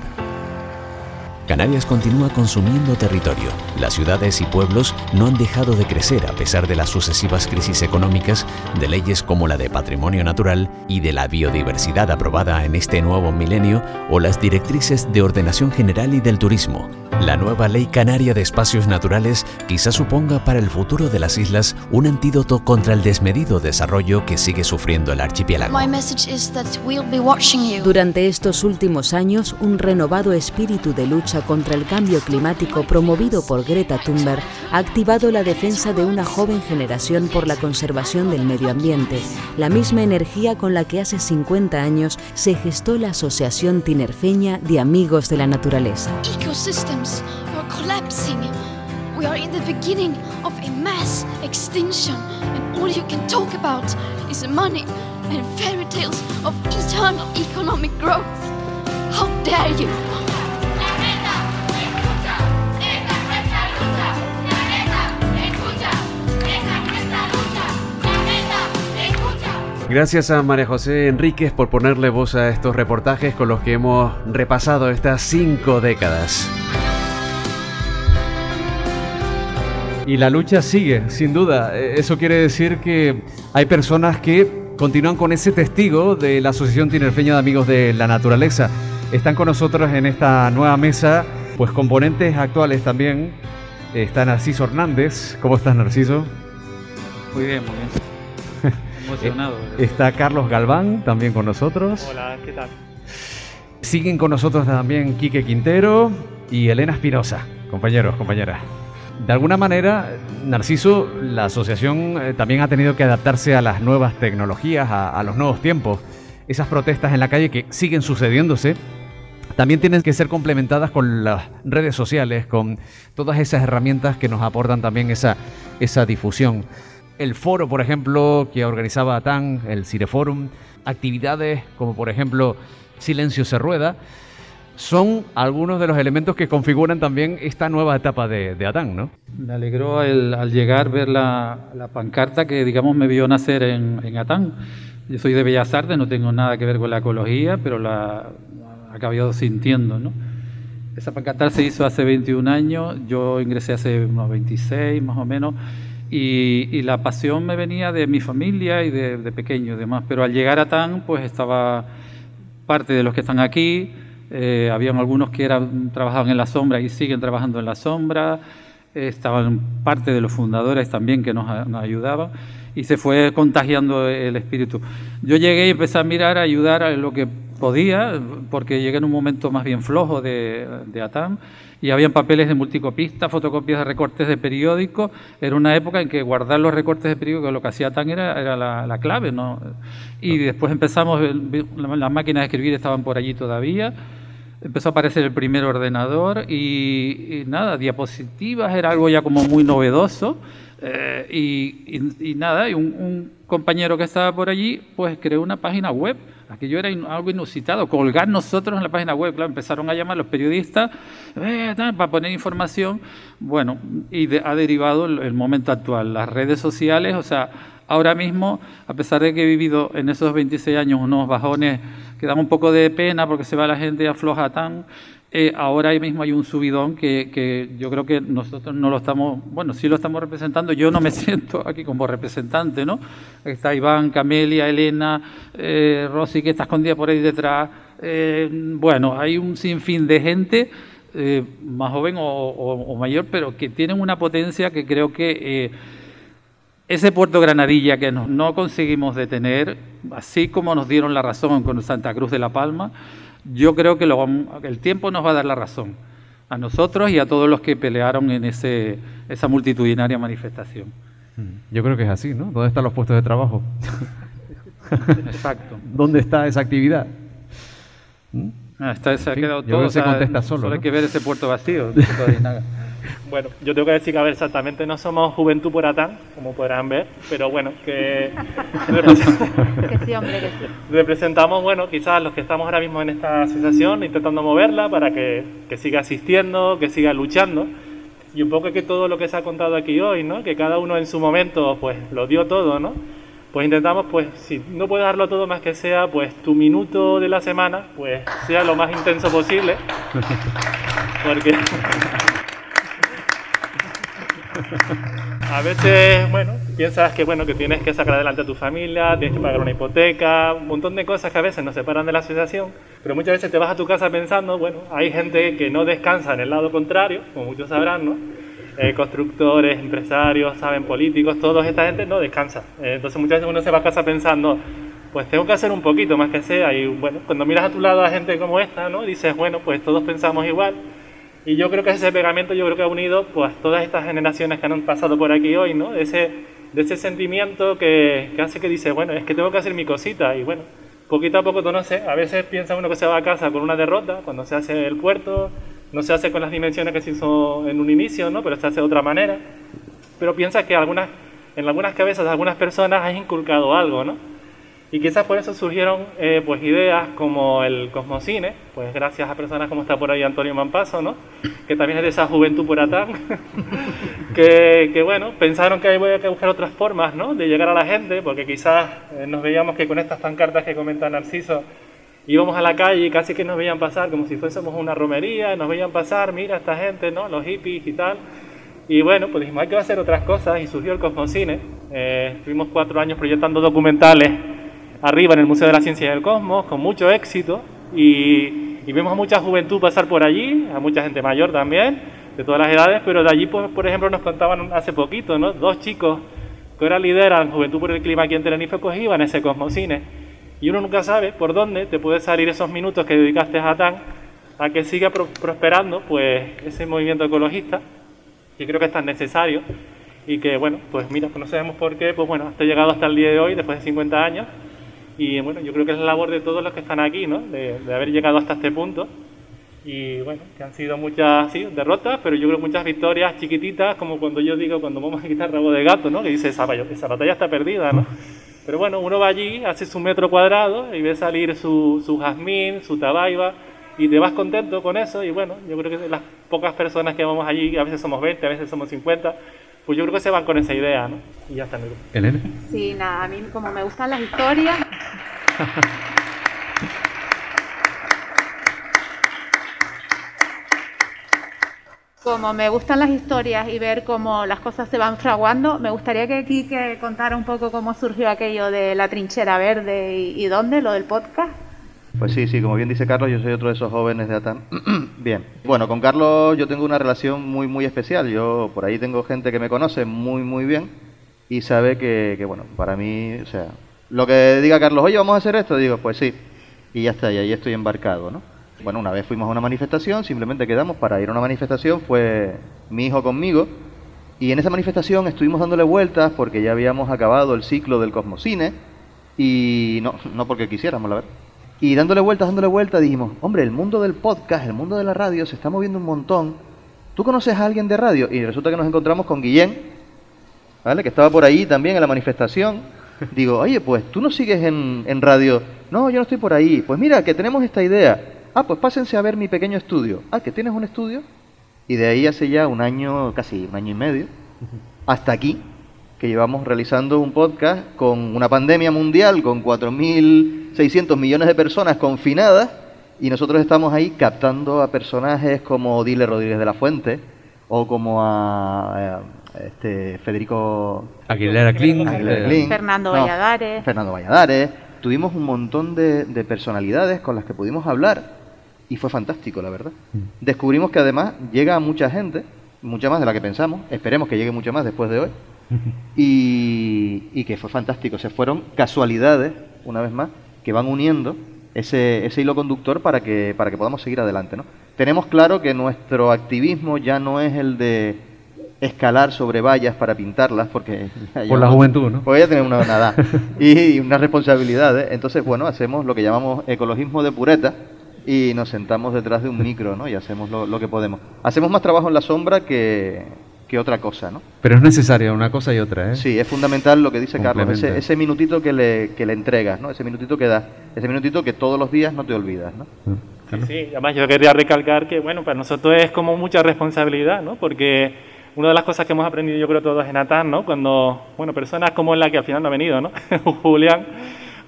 Canarias continúa consumiendo territorio. Las ciudades y pueblos no han dejado de crecer a pesar de las sucesivas crisis económicas, de leyes como la de patrimonio natural y de la biodiversidad aprobada en este nuevo milenio o las directrices de ordenación general y del turismo. La nueva Ley Canaria de Espacios Naturales quizá suponga para el futuro de las islas un antídoto contra el desmedido desarrollo que sigue sufriendo el archipiélago. Durante estos últimos años, un renovado espíritu de lucha contra el cambio climático promovido por Greta Thunberg ha activado la defensa de una joven generación por la conservación del medio ambiente, la misma energía con la que hace 50 años se gestó la Asociación Tinerfeña de Amigos de la Naturaleza. We are in the beginning of a mass extinction, and all you can talk about is money and fairy tales of eternal economic growth. How dare you! Gracias a María José Enríquez por ponerle voz a estos reportajes con los que hemos repasado estas cinco décadas. Y la lucha sigue, sin duda. Eh, Eso quiere decir que hay personas que continúan con ese testigo de la Asociación Tinerfeña de Amigos de la Naturaleza. Están con nosotros en esta nueva mesa, pues componentes actuales también. Está Narciso Hernández. ¿Cómo estás, Narciso? Muy bien, muy bien. Emocionado. Eh, Está Carlos Galván también con nosotros. Hola, ¿qué tal? Siguen con nosotros también Quique Quintero y Elena Espinosa, compañeros, compañeras. De alguna manera, Narciso, la asociación eh, también ha tenido que adaptarse a las nuevas tecnologías, a, a los nuevos tiempos. Esas protestas en la calle que siguen sucediéndose, también tienen que ser complementadas con las redes sociales, con todas esas herramientas que nos aportan también esa, esa difusión. El foro, por ejemplo, que organizaba ATAN, el Cireforum, actividades como por ejemplo Silencio se rueda, son algunos de los elementos que configuran también esta nueva etapa de, de ATAN, ¿no? Me alegró el- al llegar ver la, la pancarta que, digamos, me vio nacer en, en Atán. Yo soy de Bellas Artes, no tengo nada que ver con la ecología, pero la he acabado sintiendo, ¿no? Esa pancarta se hizo hace 21 años, yo ingresé hace unos 26 más o menos, y, la pasión me venía de mi familia y de, de pequeño y demás, pero al llegar a TAN, pues estaba parte de los que están aquí, eh, habían algunos que eran, trabajaban en la sombra y siguen trabajando en la sombra, estaban parte de los fundadores también que nos, nos ayudaban, y se fue contagiando el espíritu. Yo llegué y empecé a mirar, a ayudar a lo que podía, porque llegué en un momento más bien flojo de, de ATAM y habían papeles de multicopista, fotocopias de recortes de periódico. Era una época en que guardar los recortes de periódico, lo que hacía TAN era, era la, clave, ¿no? Y después empezamos, las máquinas de escribir estaban por allí todavía. Empezó a aparecer el primer ordenador y, nada, diapositivas era algo ya como muy novedoso. Eh, y, nada, y un, un compañero que estaba por allí, pues creó una página web Aquello era algo inusitado, colgar nosotros en la página web. Claro, empezaron a llamar los periodistas eh, para poner información. Bueno, y ha derivado el, momento actual. Las redes sociales, o sea, ahora mismo, a pesar de que he vivido en esos 26 años unos bajones que dan un poco de pena porque se va la gente y afloja tan, eh, ahora mismo hay un subidón que, yo creo que nosotros no lo estamos, bueno, sí lo estamos representando, yo no me siento aquí como representante, ¿no? Está Iván, Camelia, Elena, eh, Rosy que está escondida por ahí detrás, eh, bueno, hay un sinfín de gente eh, más joven o, mayor, pero que tienen una potencia que creo que ese puerto Granadilla que no conseguimos detener, así como nos dieron la razón con Santa Cruz de la Palma, yo creo que el tiempo nos va a dar la razón a nosotros y a todos los que pelearon en ese, esa multitudinaria manifestación. Mm, yo creo que es así, ¿no? ¿Dónde están los puestos de trabajo? Exacto. ¿Dónde está esa actividad? ¿Mm? Ah, se ha quedado todo. se contesta solo. Solo hay que ver ese puerto vacío. Bueno, yo tengo que decir que, a ver, exactamente no somos Juventud por Atán, como podrán ver, pero bueno, que, representamos, bueno, quizás los que estamos ahora mismo en esta asociación, intentando moverla para que, que siga asistiendo, que siga luchando. Y un poco que todo lo que se ha contado aquí hoy, ¿no? Que cada uno en su momento, pues, lo dio todo, ¿no? Pues intentamos, pues, si no puedes darlo todo más que sea, pues, tu minuto de la semana, pues, sea lo más intenso posible. Porque... A veces, bueno, piensas que bueno que tienes que sacar adelante a tu familia, tienes que pagar una hipoteca, un montón de cosas que a veces nos separan de la asociación, pero muchas veces te vas a tu casa pensando, bueno, hay gente que no descansa en el lado contrario, como muchos sabrán, ¿no? Eh, constructores, empresarios, saben, políticos, toda esta gente no descansa. Eh, entonces muchas veces uno se va a casa pensando, pues tengo que hacer un poquito más que sea, y bueno, cuando miras a tu lado a gente como esta, ¿no? Dices, bueno, pues todos pensamos igual y yo creo que ese pegamento yo creo que ha unido pues todas estas generaciones que han pasado por aquí hoy, ¿no? De ese, de ese sentimiento que, que hace que dice, bueno, es que tengo que hacer mi cosita y bueno, poquito a poco sé, a veces piensa uno que se va a casa con una derrota cuando se hace el puerto, no se hace con las dimensiones que se hizo en un inicio, ¿no? Pero se hace de otra manera. Pero piensa que algunas, en algunas cabezas de algunas personas has inculcado algo, ¿no? Y quizás por eso surgieron eh, pues ideas como el Cosmocine, pues gracias a personas como está por ahí Antonio Mampaso, ¿no? que también es de esa juventud por atán, que, que, bueno, pensaron que había que buscar otras formas ¿no? de llegar a la gente, porque quizás eh, nos veíamos que con estas pancartas que comenta Narciso, íbamos a la calle y casi que nos veían pasar como si fuésemos una romería, nos veían pasar, mira esta gente, ¿no? los hippies y tal. Y bueno, pues dijimos, hay que hacer otras cosas y surgió el Cosmocine. Eh, estuvimos cuatro años proyectando documentales arriba en el Museo de la Ciencia y del Cosmos, con mucho éxito, y, vemos a mucha juventud pasar por allí, a mucha gente mayor también, de todas las edades, pero de allí, pues, por ejemplo, nos contaban hace poquito, ¿no? Dos chicos que ahora lideran Juventud por el Clima aquí en Tenerife, pues iban a ese Cosmocine. Y uno nunca sabe por dónde te puede salir esos minutos que dedicaste a TAN a que siga prosperando pues ese movimiento ecologista, que creo que es tan necesario y que, bueno, pues mira, no sabemos por qué, pues bueno, hasta llegado hasta el día de hoy, después de 50 años, y bueno, yo creo que es la labor de todos los que están aquí, ¿no? De, haber llegado hasta este punto. Y bueno, que han sido muchas sí, derrotas, pero yo creo muchas victorias chiquititas, como cuando yo digo, cuando vamos a quitar rabo de gato, ¿no? Que dice, esa, esa batalla está perdida, ¿no? Pero bueno, uno va allí, hace su metro cuadrado y ve salir su, su jazmín, su tabaiba, y te vas contento con eso. Y bueno, yo creo que las pocas personas que vamos allí, a veces somos 20, a veces somos 50, pues yo creo que se van con esa idea, ¿no? Y ya está. ¿Elena? Sí, nada, a mí como me gustan las historias... como me gustan las historias y ver cómo las cosas se van fraguando, me gustaría que Kike contara un poco cómo surgió aquello de la trinchera verde y, y dónde, lo del podcast. Pues sí, sí, como bien dice Carlos, yo soy otro de esos jóvenes de ATAN. bien, bueno, con Carlos yo tengo una relación muy, muy especial. Yo por ahí tengo gente que me conoce muy, muy bien y sabe que, que, bueno, para mí, o sea, lo que diga Carlos, oye, vamos a hacer esto, digo, pues sí, y ya está, y ahí estoy embarcado, ¿no? Bueno, una vez fuimos a una manifestación, simplemente quedamos para ir a una manifestación, fue mi hijo conmigo, y en esa manifestación estuvimos dándole vueltas porque ya habíamos acabado el ciclo del Cosmocine, y no, no porque quisiéramos, la verdad. Y dándole vueltas, dándole vueltas, dijimos, hombre, el mundo del podcast, el mundo de la radio se está moviendo un montón. ¿Tú conoces a alguien de radio? Y resulta que nos encontramos con Guillén, ¿vale? Que estaba por ahí también en la manifestación. Digo, oye, pues tú no sigues en, en radio. No, yo no estoy por ahí. Pues mira, que tenemos esta idea. Ah, pues pásense a ver mi pequeño estudio. Ah, que tienes un estudio. Y de ahí hace ya un año, casi un año y medio, hasta aquí, que llevamos realizando un podcast con una pandemia mundial, con 4.600 millones de personas confinadas, y nosotros estamos ahí captando a personajes como Dile Rodríguez de la Fuente, o como a, a este Federico Aguilera Clean. Fernando No, Valladares. Fernando Valladares. Tuvimos un montón de, de personalidades con las que pudimos hablar y fue fantástico, la verdad. Descubrimos que además llega a mucha gente, mucha más de la que pensamos, esperemos que llegue mucho más después de hoy, y, y que fue fantástico. Se fueron casualidades, una vez más, que van uniendo ese, ese hilo conductor para que, para que podamos seguir adelante. ¿no? Tenemos claro que nuestro activismo ya no es el de escalar sobre vallas para pintarlas, porque Por la juventud, ¿no? Porque ya tenemos una, una edad y, y unas responsabilidades. Entonces, bueno, hacemos lo que llamamos ecologismo de pureta y nos sentamos detrás de un micro, ¿no? Y hacemos lo, lo que podemos. Hacemos más trabajo en la sombra que, que otra cosa, ¿no? Pero es necesaria una cosa y otra, ¿eh? Sí, es fundamental lo que dice Carlos, ese, ese minutito que le, que le entregas, ¿no? Ese minutito que das, ese minutito que todos los días no te olvidas, ¿no? Sí, sí, además yo quería recalcar que, bueno, para nosotros es como mucha responsabilidad, ¿no? Porque una de las cosas que hemos aprendido, yo creo, todos en Atán, ¿no? Cuando, bueno, personas como la que al final no ha venido, ¿no? Julián,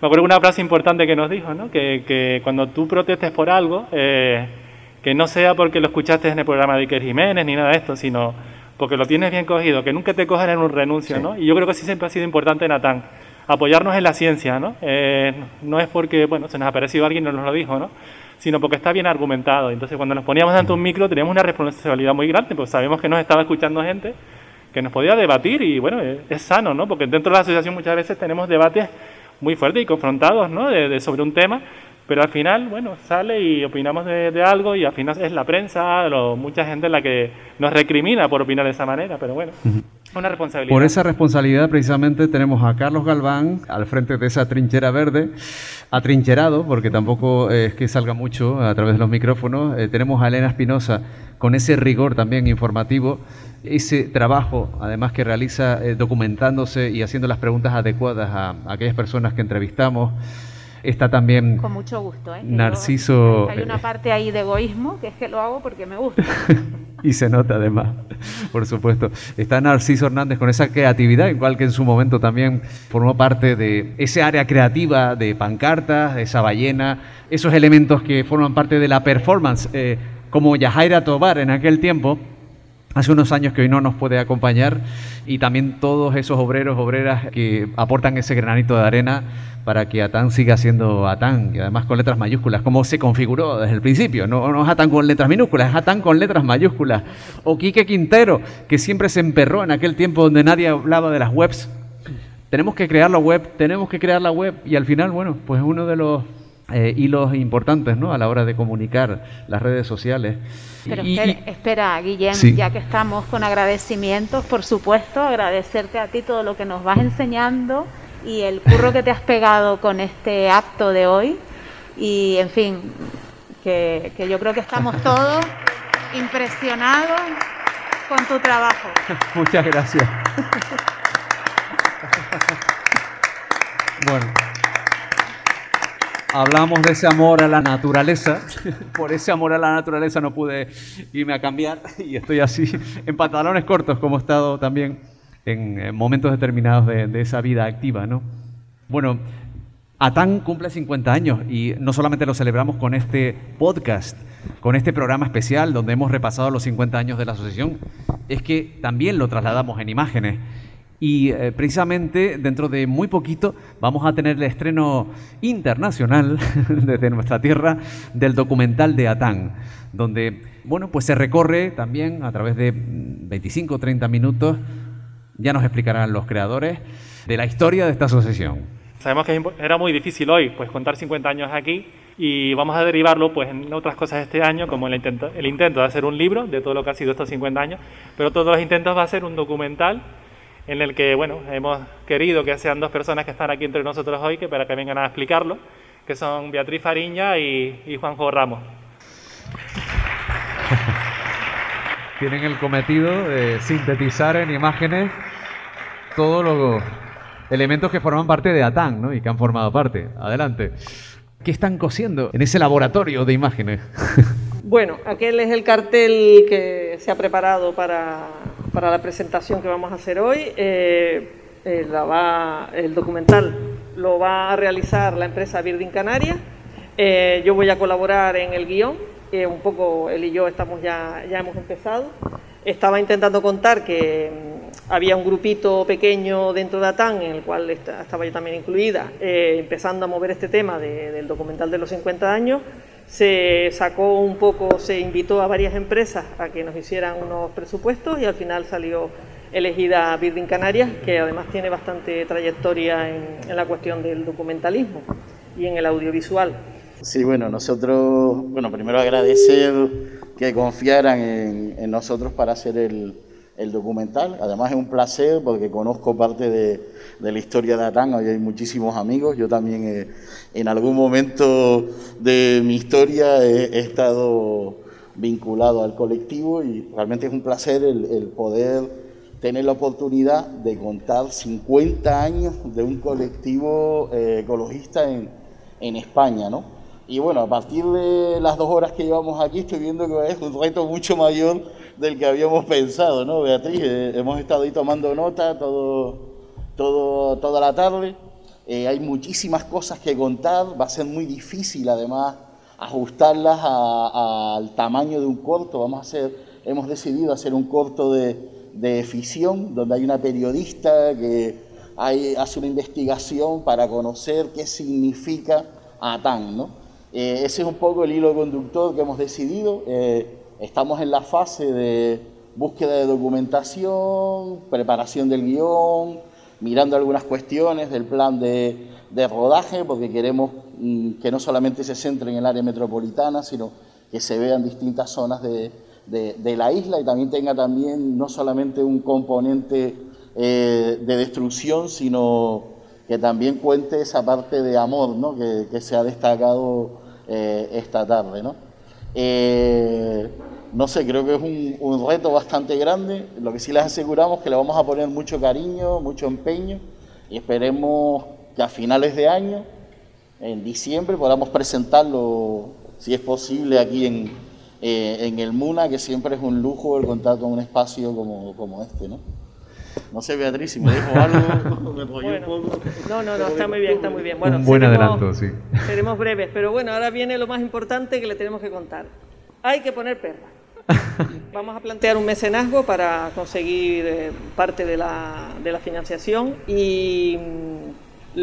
me acuerdo una frase importante que nos dijo, ¿no? Que, que cuando tú protestes por algo, eh, que no sea porque lo escuchaste en el programa de Iker Jiménez ni nada de esto, sino porque lo tienes bien cogido, que nunca te cojan en un renuncio, Sí. ¿no? Y yo creo que sí siempre ha sido importante en Atán, apoyarnos en la ciencia, ¿no? Eh, no es porque, bueno, se nos ha parecido alguien y nos lo dijo, ¿no? Sino porque está bien argumentado. Entonces, cuando nos poníamos ante un micro, teníamos una responsabilidad muy grande, porque sabemos que nos estaba escuchando gente que nos podía debatir y, bueno, es, es sano, ¿no? Porque dentro de la asociación muchas veces tenemos debates muy fuertes y confrontados, ¿no? De, de- sobre un tema, pero al final, bueno, sale y opinamos de, de algo y al final es la prensa, lo- mucha gente la que nos recrimina por opinar de esa manera, pero bueno, una responsabilidad. Por esa responsabilidad precisamente tenemos a Carlos Galván al frente de esa trinchera verde, atrincherado, porque tampoco es que salga mucho a través de los micrófonos. Eh, tenemos a Elena Espinosa con ese rigor también informativo, ese trabajo además que realiza eh, documentándose y haciendo las preguntas adecuadas a, a aquellas personas que entrevistamos. Está también Con mucho gusto, ¿eh? Yo- Narciso hay una parte ahí de egoísmo que es que lo hago porque me gusta. y se nota además, por supuesto. Está Narciso Hernández con esa creatividad, igual que en su momento también formó parte de ese área creativa de pancartas, de esa ballena, esos elementos que forman parte de la performance, eh, como Yajaira Tobar en aquel tiempo. Hace unos años que hoy no nos puede acompañar y también todos esos obreros, obreras que aportan ese granito de arena para que Atán siga siendo Atán y además con letras mayúsculas, como se configuró desde el principio. No, no es Atán con letras minúsculas, es Atán con letras mayúsculas. O Quique Quintero, que siempre se emperró en aquel tiempo donde nadie hablaba de las webs. Tenemos que crear la web, tenemos que crear la web y al final, bueno, pues uno de los eh, hilos importantes ¿no? a la hora de comunicar las redes sociales. Pero Y- espera, espera, Guillem, Sí. ya que estamos con agradecimientos, por supuesto, agradecerte a ti todo lo que nos vas enseñando y el curro que te has pegado con este acto de hoy. Y, en fin, que, que yo creo que estamos todos impresionados con tu trabajo. Muchas gracias. Bueno, hablamos de ese amor a la naturaleza. Por ese amor a la naturaleza no pude irme a cambiar y estoy así en pantalones cortos como he estado también en, eh, momentos determinados de, de esa vida activa, ¿no? Bueno, Atán cumple 50 años y no solamente lo celebramos con este podcast, con este programa especial donde hemos repasado los 50 años de la asociación, es que también lo trasladamos en imágenes. Y eh, precisamente dentro de muy poquito vamos a tener el estreno internacional desde nuestra tierra del documental de Atán, donde bueno, pues se recorre también a través de 25 o 30 minutos Ya nos explicarán los creadores de la historia de esta asociación. Sabemos que era muy difícil hoy pues contar 50 años aquí y vamos a derivarlo pues en otras cosas este año como el intento, el intento de hacer un libro de todo lo que ha sido estos 50 años, pero todos los intentos va a ser un documental en el que bueno, hemos querido que sean dos personas que están aquí entre nosotros hoy que para que vengan a explicarlo, que son Beatriz Fariña y, Juanjo Ramos. Tienen el cometido de sintetizar en imágenes todos los elementos que forman parte de ATAN ¿no? y que han formado parte. Adelante. ¿Qué están cosiendo en ese laboratorio de imágenes? Bueno, aquel es el cartel que se ha preparado para, para la presentación que vamos a hacer hoy. Eh, eh, el documental lo va a realizar la empresa Birding Canarias. Eh, yo voy a colaborar en el guion. un poco él y yo estamos ya, ya hemos empezado. Estaba intentando contar que mm, había un grupito pequeño dentro de ATAN, en el cual estaba yo también incluida, empezando a mover este tema del documental de los 50 años. Se sacó un poco, se invitó a varias empresas a que nos hicieran unos presupuestos y al final salió elegida Birding Canarias, que además tiene bastante trayectoria en, en la cuestión del documentalismo y en el audiovisual. Sí, bueno, nosotros, bueno, primero agradecer que confiaran en, nosotros para hacer el, documental. Además es un placer porque conozco parte de, la historia de Atán, hay muchísimos amigos. Yo también eh, en algún momento de mi historia he, estado vinculado al colectivo y realmente es un placer el, poder tener la oportunidad de contar 50 años de un colectivo eh, ecologista en, en España, ¿no? Y bueno, a partir de las dos horas que llevamos aquí, estoy viendo que es un reto mucho mayor del que habíamos pensado, ¿no, Beatriz? Eh, hemos estado ahí tomando nota todo, todo, toda la tarde. Eh, hay muchísimas cosas que contar, va a ser muy difícil además ajustarlas al tamaño de un corto. Vamos a hacer, hemos decidido hacer un corto de, de ficción, donde hay una periodista que hay, hace una investigación para conocer qué significa ATAN, ¿no? Eh, ese es un poco el hilo conductor que hemos decidido. Eh, estamos en la fase de búsqueda de documentación, preparación del guion, mirando algunas cuestiones del plan de, rodaje, porque queremos mm, que no solamente se centre en el área metropolitana, sino que se vean distintas zonas de, la isla y también tenga también no solamente un componente eh, de destrucción, sino que también cuente esa parte de amor ¿no? que, se ha destacado eh, esta tarde. ¿no? Eh, no sé, creo que es un, reto bastante grande. Lo que sí les aseguramos que le vamos a poner mucho cariño, mucho empeño y esperemos que a finales de año, en diciembre, podamos presentarlo, si es posible, aquí en, eh, en el MUNA, que siempre es un lujo el contar con un espacio como, como este. ¿no? No sé, Beatriz, si me dijo algo, me un poco. No, no, no, está muy bien, está muy bien. Bueno, un buen adelanto, sí. Seremos breves, pero bueno, ahora viene lo más importante que le tenemos que contar. Hay que poner perra. Vamos a plantear un mecenazgo para conseguir eh, parte de la, de la, financiación y mm,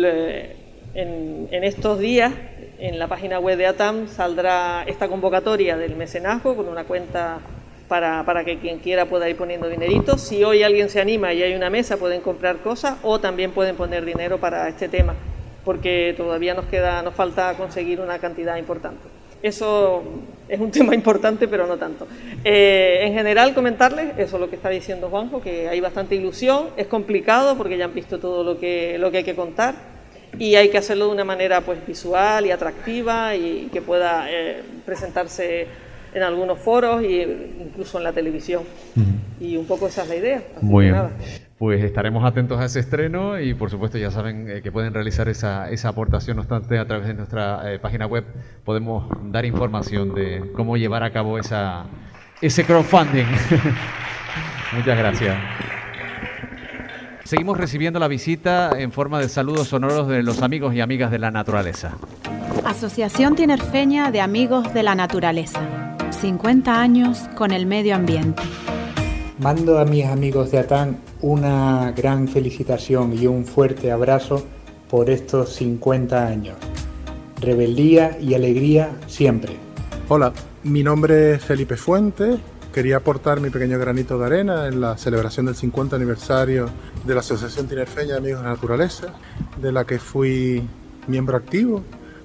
en, en estos días en la página web de ATAM saldrá esta convocatoria del mecenazgo con una cuenta para, para, que quien quiera pueda ir poniendo dinerito. Si hoy alguien se anima y hay una mesa, pueden comprar cosas o también pueden poner dinero para este tema, porque todavía nos queda, nos falta conseguir una cantidad importante. Eso es un tema importante, pero no tanto. Eh, en general, comentarles, eso es lo que está diciendo Juanjo, que hay bastante ilusión, es complicado porque ya han visto todo lo que, lo que hay que contar y hay que hacerlo de una manera pues visual y atractiva y que pueda eh, presentarse en algunos foros e incluso en la televisión. Y un poco esa es la idea. Muy bien. Pues estaremos atentos a ese estreno y por supuesto ya saben eh, que pueden realizar esa, esa, aportación, no obstante a través de nuestra eh, página web podemos dar información de cómo llevar a cabo esa, ese crowdfunding. Muchas gracias. Seguimos recibiendo la visita en forma de saludos sonoros de los amigos y amigas de la naturaleza. Asociación Tinerfeña de Amigos de la Naturaleza. 50 años con el medio ambiente. Mando a mis amigos de Atán una gran felicitación y un fuerte abrazo por estos 50 años. Rebeldía y alegría siempre. Hola, mi nombre es Felipe Fuentes, quería aportar mi pequeño granito de arena en la celebración del 50 aniversario de la Asociación Tinerfeña de Amigos de la Naturaleza, de la que fui miembro activo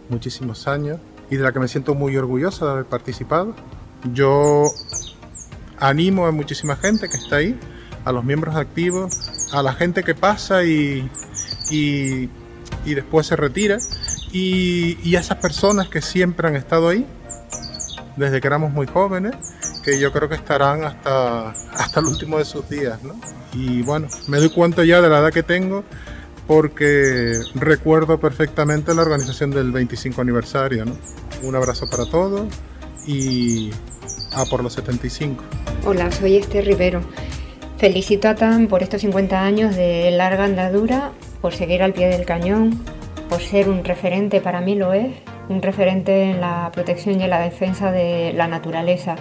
muchísimos años y de la que me siento muy orgullosa de haber participado. Yo animo a muchísima gente que está ahí, a los miembros activos, a la gente que pasa y, y, después se retira, y, y, a esas personas que siempre han estado ahí, desde que éramos muy jóvenes, que yo creo que estarán hasta, hasta el último de sus días. ¿no? Y bueno, me doy cuenta ya de la edad que tengo porque recuerdo perfectamente la organización del 25 aniversario. ¿no? Un abrazo para todos y a por los 75. Hola, soy Esther Rivero. Felicito a TAM por estos 50 años de larga andadura, por seguir al pie del cañón, por ser un referente, para mí lo es, un referente en la protección y en la defensa de la naturaleza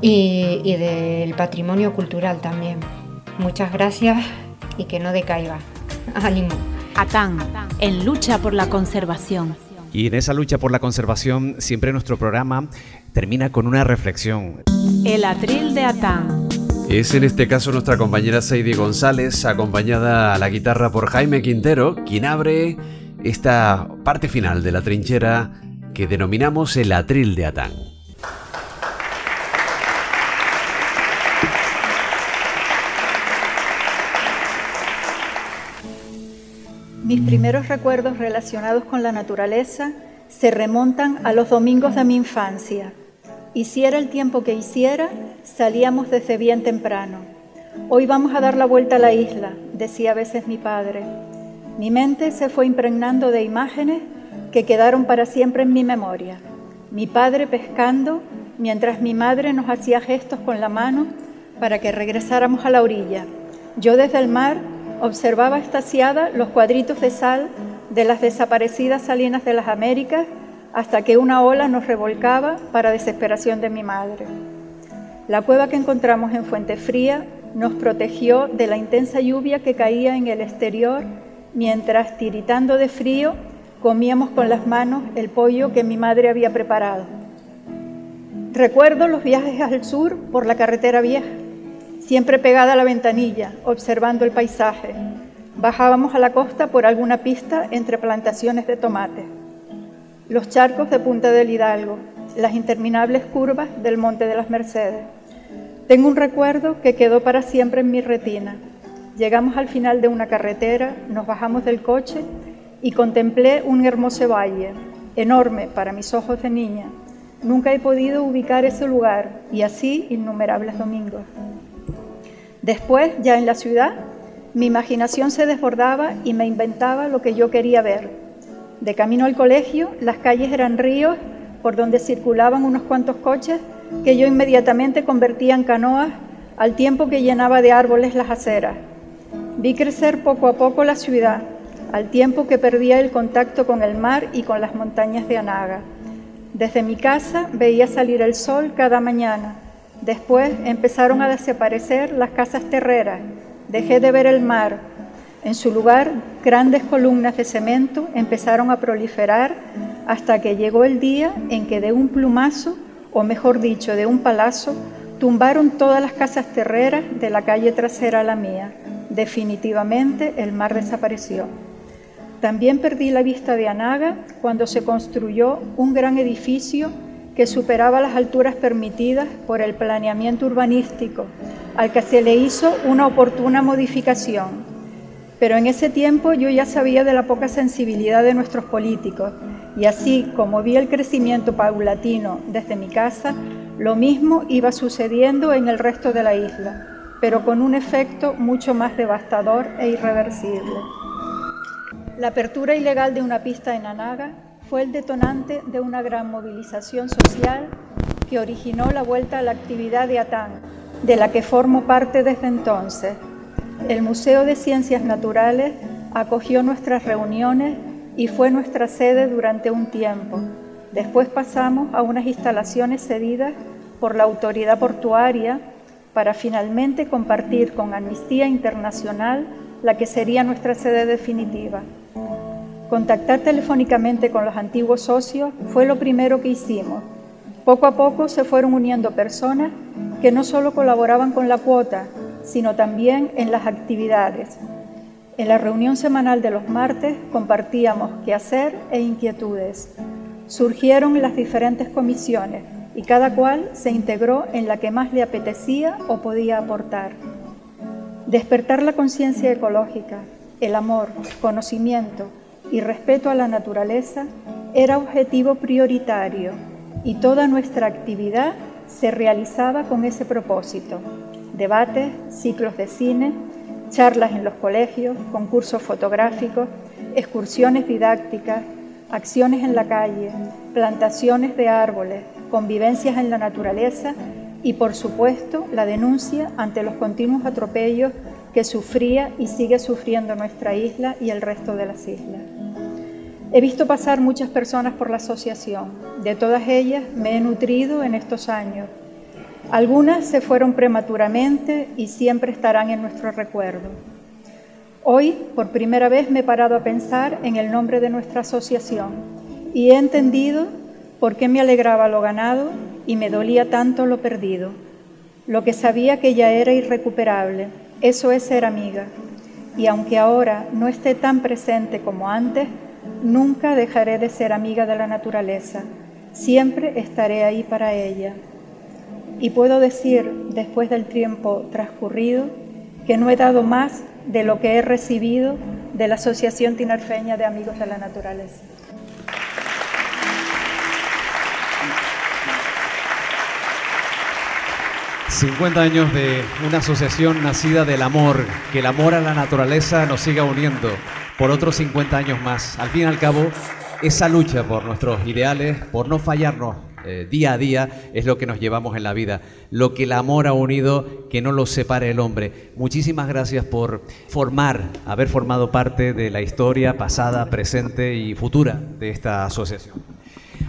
y, y del patrimonio cultural también. Muchas gracias y que no decaiga. Ánimo. ATAN, en lucha por la conservación. Y en esa lucha por la conservación, siempre nuestro programa termina con una reflexión. El atril de Atán. Es en este caso nuestra compañera Seidi González, acompañada a la guitarra por Jaime Quintero, quien abre esta parte final de la trinchera que denominamos el atril de Atán. Mis primeros recuerdos relacionados con la naturaleza se remontan a los domingos de mi infancia. Hiciera el tiempo que hiciera, salíamos desde bien temprano. Hoy vamos a dar la vuelta a la isla, decía a veces mi padre. Mi mente se fue impregnando de imágenes que quedaron para siempre en mi memoria. Mi padre pescando mientras mi madre nos hacía gestos con la mano para que regresáramos a la orilla. Yo desde el mar observaba estasiada los cuadritos de sal de las desaparecidas salinas de las Américas hasta que una ola nos revolcaba para desesperación de mi madre. La cueva que encontramos en Fuente Fría nos protegió de la intensa lluvia que caía en el exterior mientras, tiritando de frío, comíamos con las manos el pollo que mi madre había preparado. Recuerdo los viajes al sur por la carretera vieja siempre pegada a la ventanilla, observando el paisaje. Bajábamos a la costa por alguna pista entre plantaciones de tomate. Los charcos de Punta del Hidalgo, las interminables curvas del Monte de las Mercedes. Tengo un recuerdo que quedó para siempre en mi retina. Llegamos al final de una carretera, nos bajamos del coche y contemplé un hermoso valle, enorme para mis ojos de niña. Nunca he podido ubicar ese lugar y así innumerables domingos. Después, ya en la ciudad, mi imaginación se desbordaba y me inventaba lo que yo quería ver. De camino al colegio, las calles eran ríos por donde circulaban unos cuantos coches que yo inmediatamente convertía en canoas al tiempo que llenaba de árboles las aceras. Vi crecer poco a poco la ciudad, al tiempo que perdía el contacto con el mar y con las montañas de Anaga. Desde mi casa veía salir el sol cada mañana Después empezaron a desaparecer las casas terreras, dejé de ver el mar. En su lugar, grandes columnas de cemento empezaron a proliferar hasta que llegó el día en que de un plumazo, o mejor dicho, de un palazo, tumbaron todas las casas terreras de la calle trasera a la mía. Definitivamente el mar desapareció. También perdí la vista de Anaga cuando se construyó un gran edificio que superaba las alturas permitidas por el planeamiento urbanístico, al que se le hizo una oportuna modificación. Pero en ese tiempo yo ya sabía de la poca sensibilidad de nuestros políticos y así como vi el crecimiento paulatino desde mi casa, lo mismo iba sucediendo en el resto de la isla, pero con un efecto mucho más devastador e irreversible. La apertura ilegal de una pista en Anaga fue el detonante de una gran movilización social que originó la vuelta a la actividad de ATAN, de la que formo parte desde entonces. El Museo de Ciencias Naturales acogió nuestras reuniones y fue nuestra sede durante un tiempo. Después pasamos a unas instalaciones cedidas por la autoridad portuaria para finalmente compartir con Amnistía Internacional la que sería nuestra sede definitiva. Contactar telefónicamente con los antiguos socios fue lo primero que hicimos. Poco a poco se fueron uniendo personas que no solo colaboraban con la cuota, sino también en las actividades. En la reunión semanal de los martes compartíamos qué hacer e inquietudes. Surgieron las diferentes comisiones y cada cual se integró en la que más le apetecía o podía aportar. Despertar la conciencia ecológica, el amor, conocimiento y respeto a la naturaleza era objetivo prioritario y toda nuestra actividad se realizaba con ese propósito. Debates, ciclos de cine, charlas en los colegios, concursos fotográficos, excursiones didácticas, acciones en la calle, plantaciones de árboles, convivencias en la naturaleza y, por supuesto, la denuncia ante los continuos atropellos que sufría y sigue sufriendo nuestra isla y el resto de las islas. He visto pasar muchas personas por la asociación. De todas ellas me he nutrido en estos años. Algunas se fueron prematuramente y siempre estarán en nuestro recuerdo. Hoy, por primera vez, me he parado a pensar en el nombre de nuestra asociación y he entendido por qué me alegraba lo ganado y me dolía tanto lo perdido. Lo que sabía que ya era irrecuperable, eso es ser amiga. Y aunque ahora no esté tan presente como antes, Nunca dejaré de ser amiga de la naturaleza, siempre estaré ahí para ella. Y puedo decir, después del tiempo transcurrido, que no he dado más de lo que he recibido de la Asociación Tinarfeña de Amigos de la Naturaleza. ...50 años de una asociación nacida del amor... ...que el amor a la naturaleza nos siga uniendo por otros 50 años más. Al fin y al cabo, esa lucha por nuestros ideales, por no fallarnos eh, día a día, es lo que nos llevamos en la vida. Lo que el amor ha unido, que no lo separe el hombre. Muchísimas gracias por formar, haber formado parte de la historia pasada, presente y futura de esta asociación.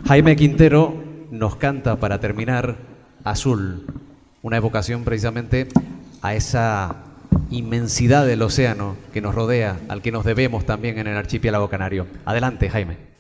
Jaime Quintero nos canta para terminar Azul, una evocación precisamente a esa inmensidad del océano que nos rodea, al que nos debemos también en el archipiélago canario. Adelante, Jaime.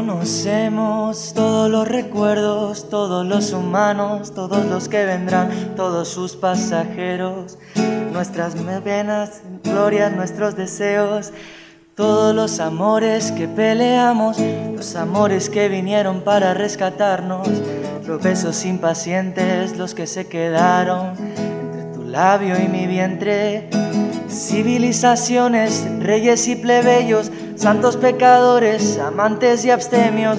Conocemos, todos los recuerdos, todos los humanos, todos los que vendrán, todos sus pasajeros nuestras penas, glorias, nuestros deseos, todos los amores que peleamos, los amores que vinieron para rescatarnos, los besos impacientes, los que se quedaron entre tu labio y mi vientre, civilizaciones, reyes y plebeyos, santos pecadores, amantes y abstemios,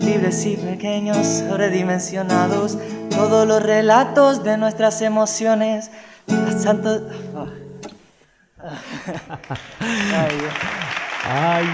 libres y pequeños, sobredimensionados todos los relatos de nuestras emociones. Santos. Ay.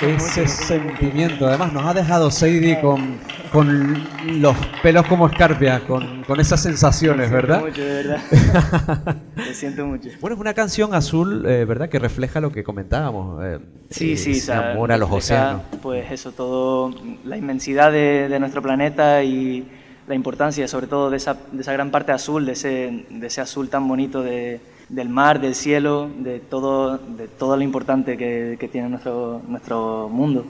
Ese sentimiento. Además, nos ha dejado Seidi con, con los pelos como escarpia, con, con esas sensaciones, ¿verdad? Mucho, de verdad. Lo siento mucho. Bueno, es una canción azul, eh, ¿verdad? Que refleja lo que comentábamos. Eh, sí, sí, ese amor a los océanos. Pues eso, todo, la inmensidad de, de, nuestro planeta y la importancia, sobre todo, de esa, de esa gran parte azul, de ese, de ese azul tan bonito de del mar, del cielo, de todo, de todo lo importante que, que tiene nuestro, nuestro mundo.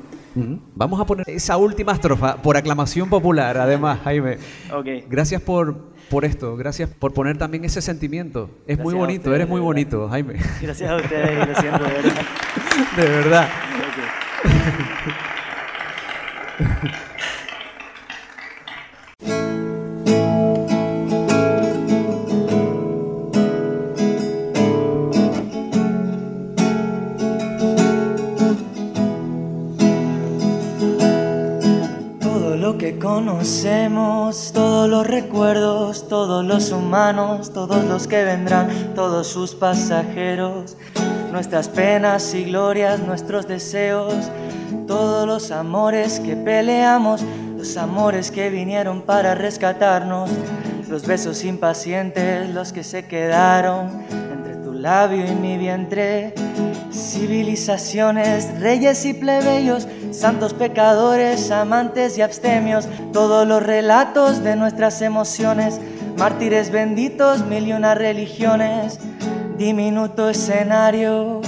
Vamos a poner esa última estrofa por aclamación popular, además, Jaime. Okay. Gracias por, por esto, gracias por poner también ese sentimiento. Es muy bonito, eres muy bonito, Jaime. Gracias a ustedes, lo siento, de verdad. De verdad. Okay. todos los recuerdos, todos los humanos, todos los que vendrán, todos sus pasajeros, nuestras penas y glorias, nuestros deseos, todos los amores que peleamos, los amores que vinieron para rescatarnos, los besos impacientes, los que se quedaron entre tu labio y mi vientre Civilizaciones, reyes y plebeyos, santos pecadores, amantes y abstemios, todos los relatos de nuestras emociones, mártires benditos, mil y religiones, diminuto escenario,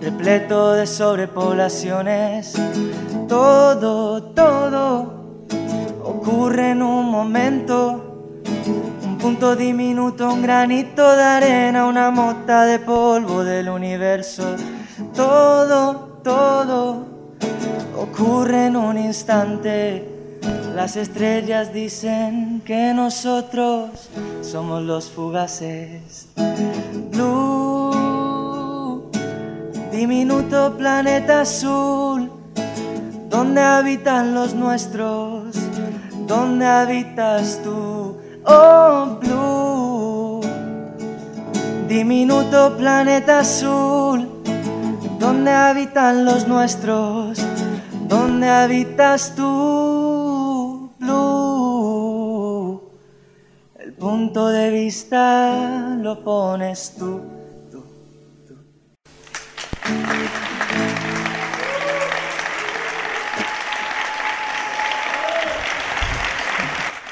repleto de sobrepoblaciones, todo, todo ocurre en un momento punto diminuto, un granito de arena, una mota de polvo del universo. Todo, todo ocurre en un instante. Las estrellas dicen que nosotros somos los fugaces. Blue, diminuto planeta azul, donde habitan los nuestros, donde habitas tú oh blue, diminuto planeta azul, donde habitan los nuestros, donde habitas tú, blue. El punto de vista lo pones tú.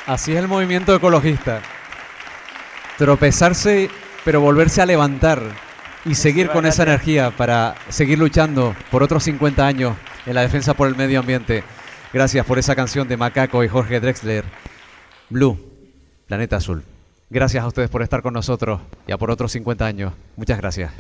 Así es el movimiento ecologista. Tropezarse, pero volverse a levantar y seguir con esa energía para seguir luchando por otros 50 años en la defensa por el medio ambiente. Gracias por esa canción de Macaco y Jorge Drexler. Blue, Planeta Azul. Gracias a ustedes por estar con nosotros y a por otros 50 años. Muchas gracias.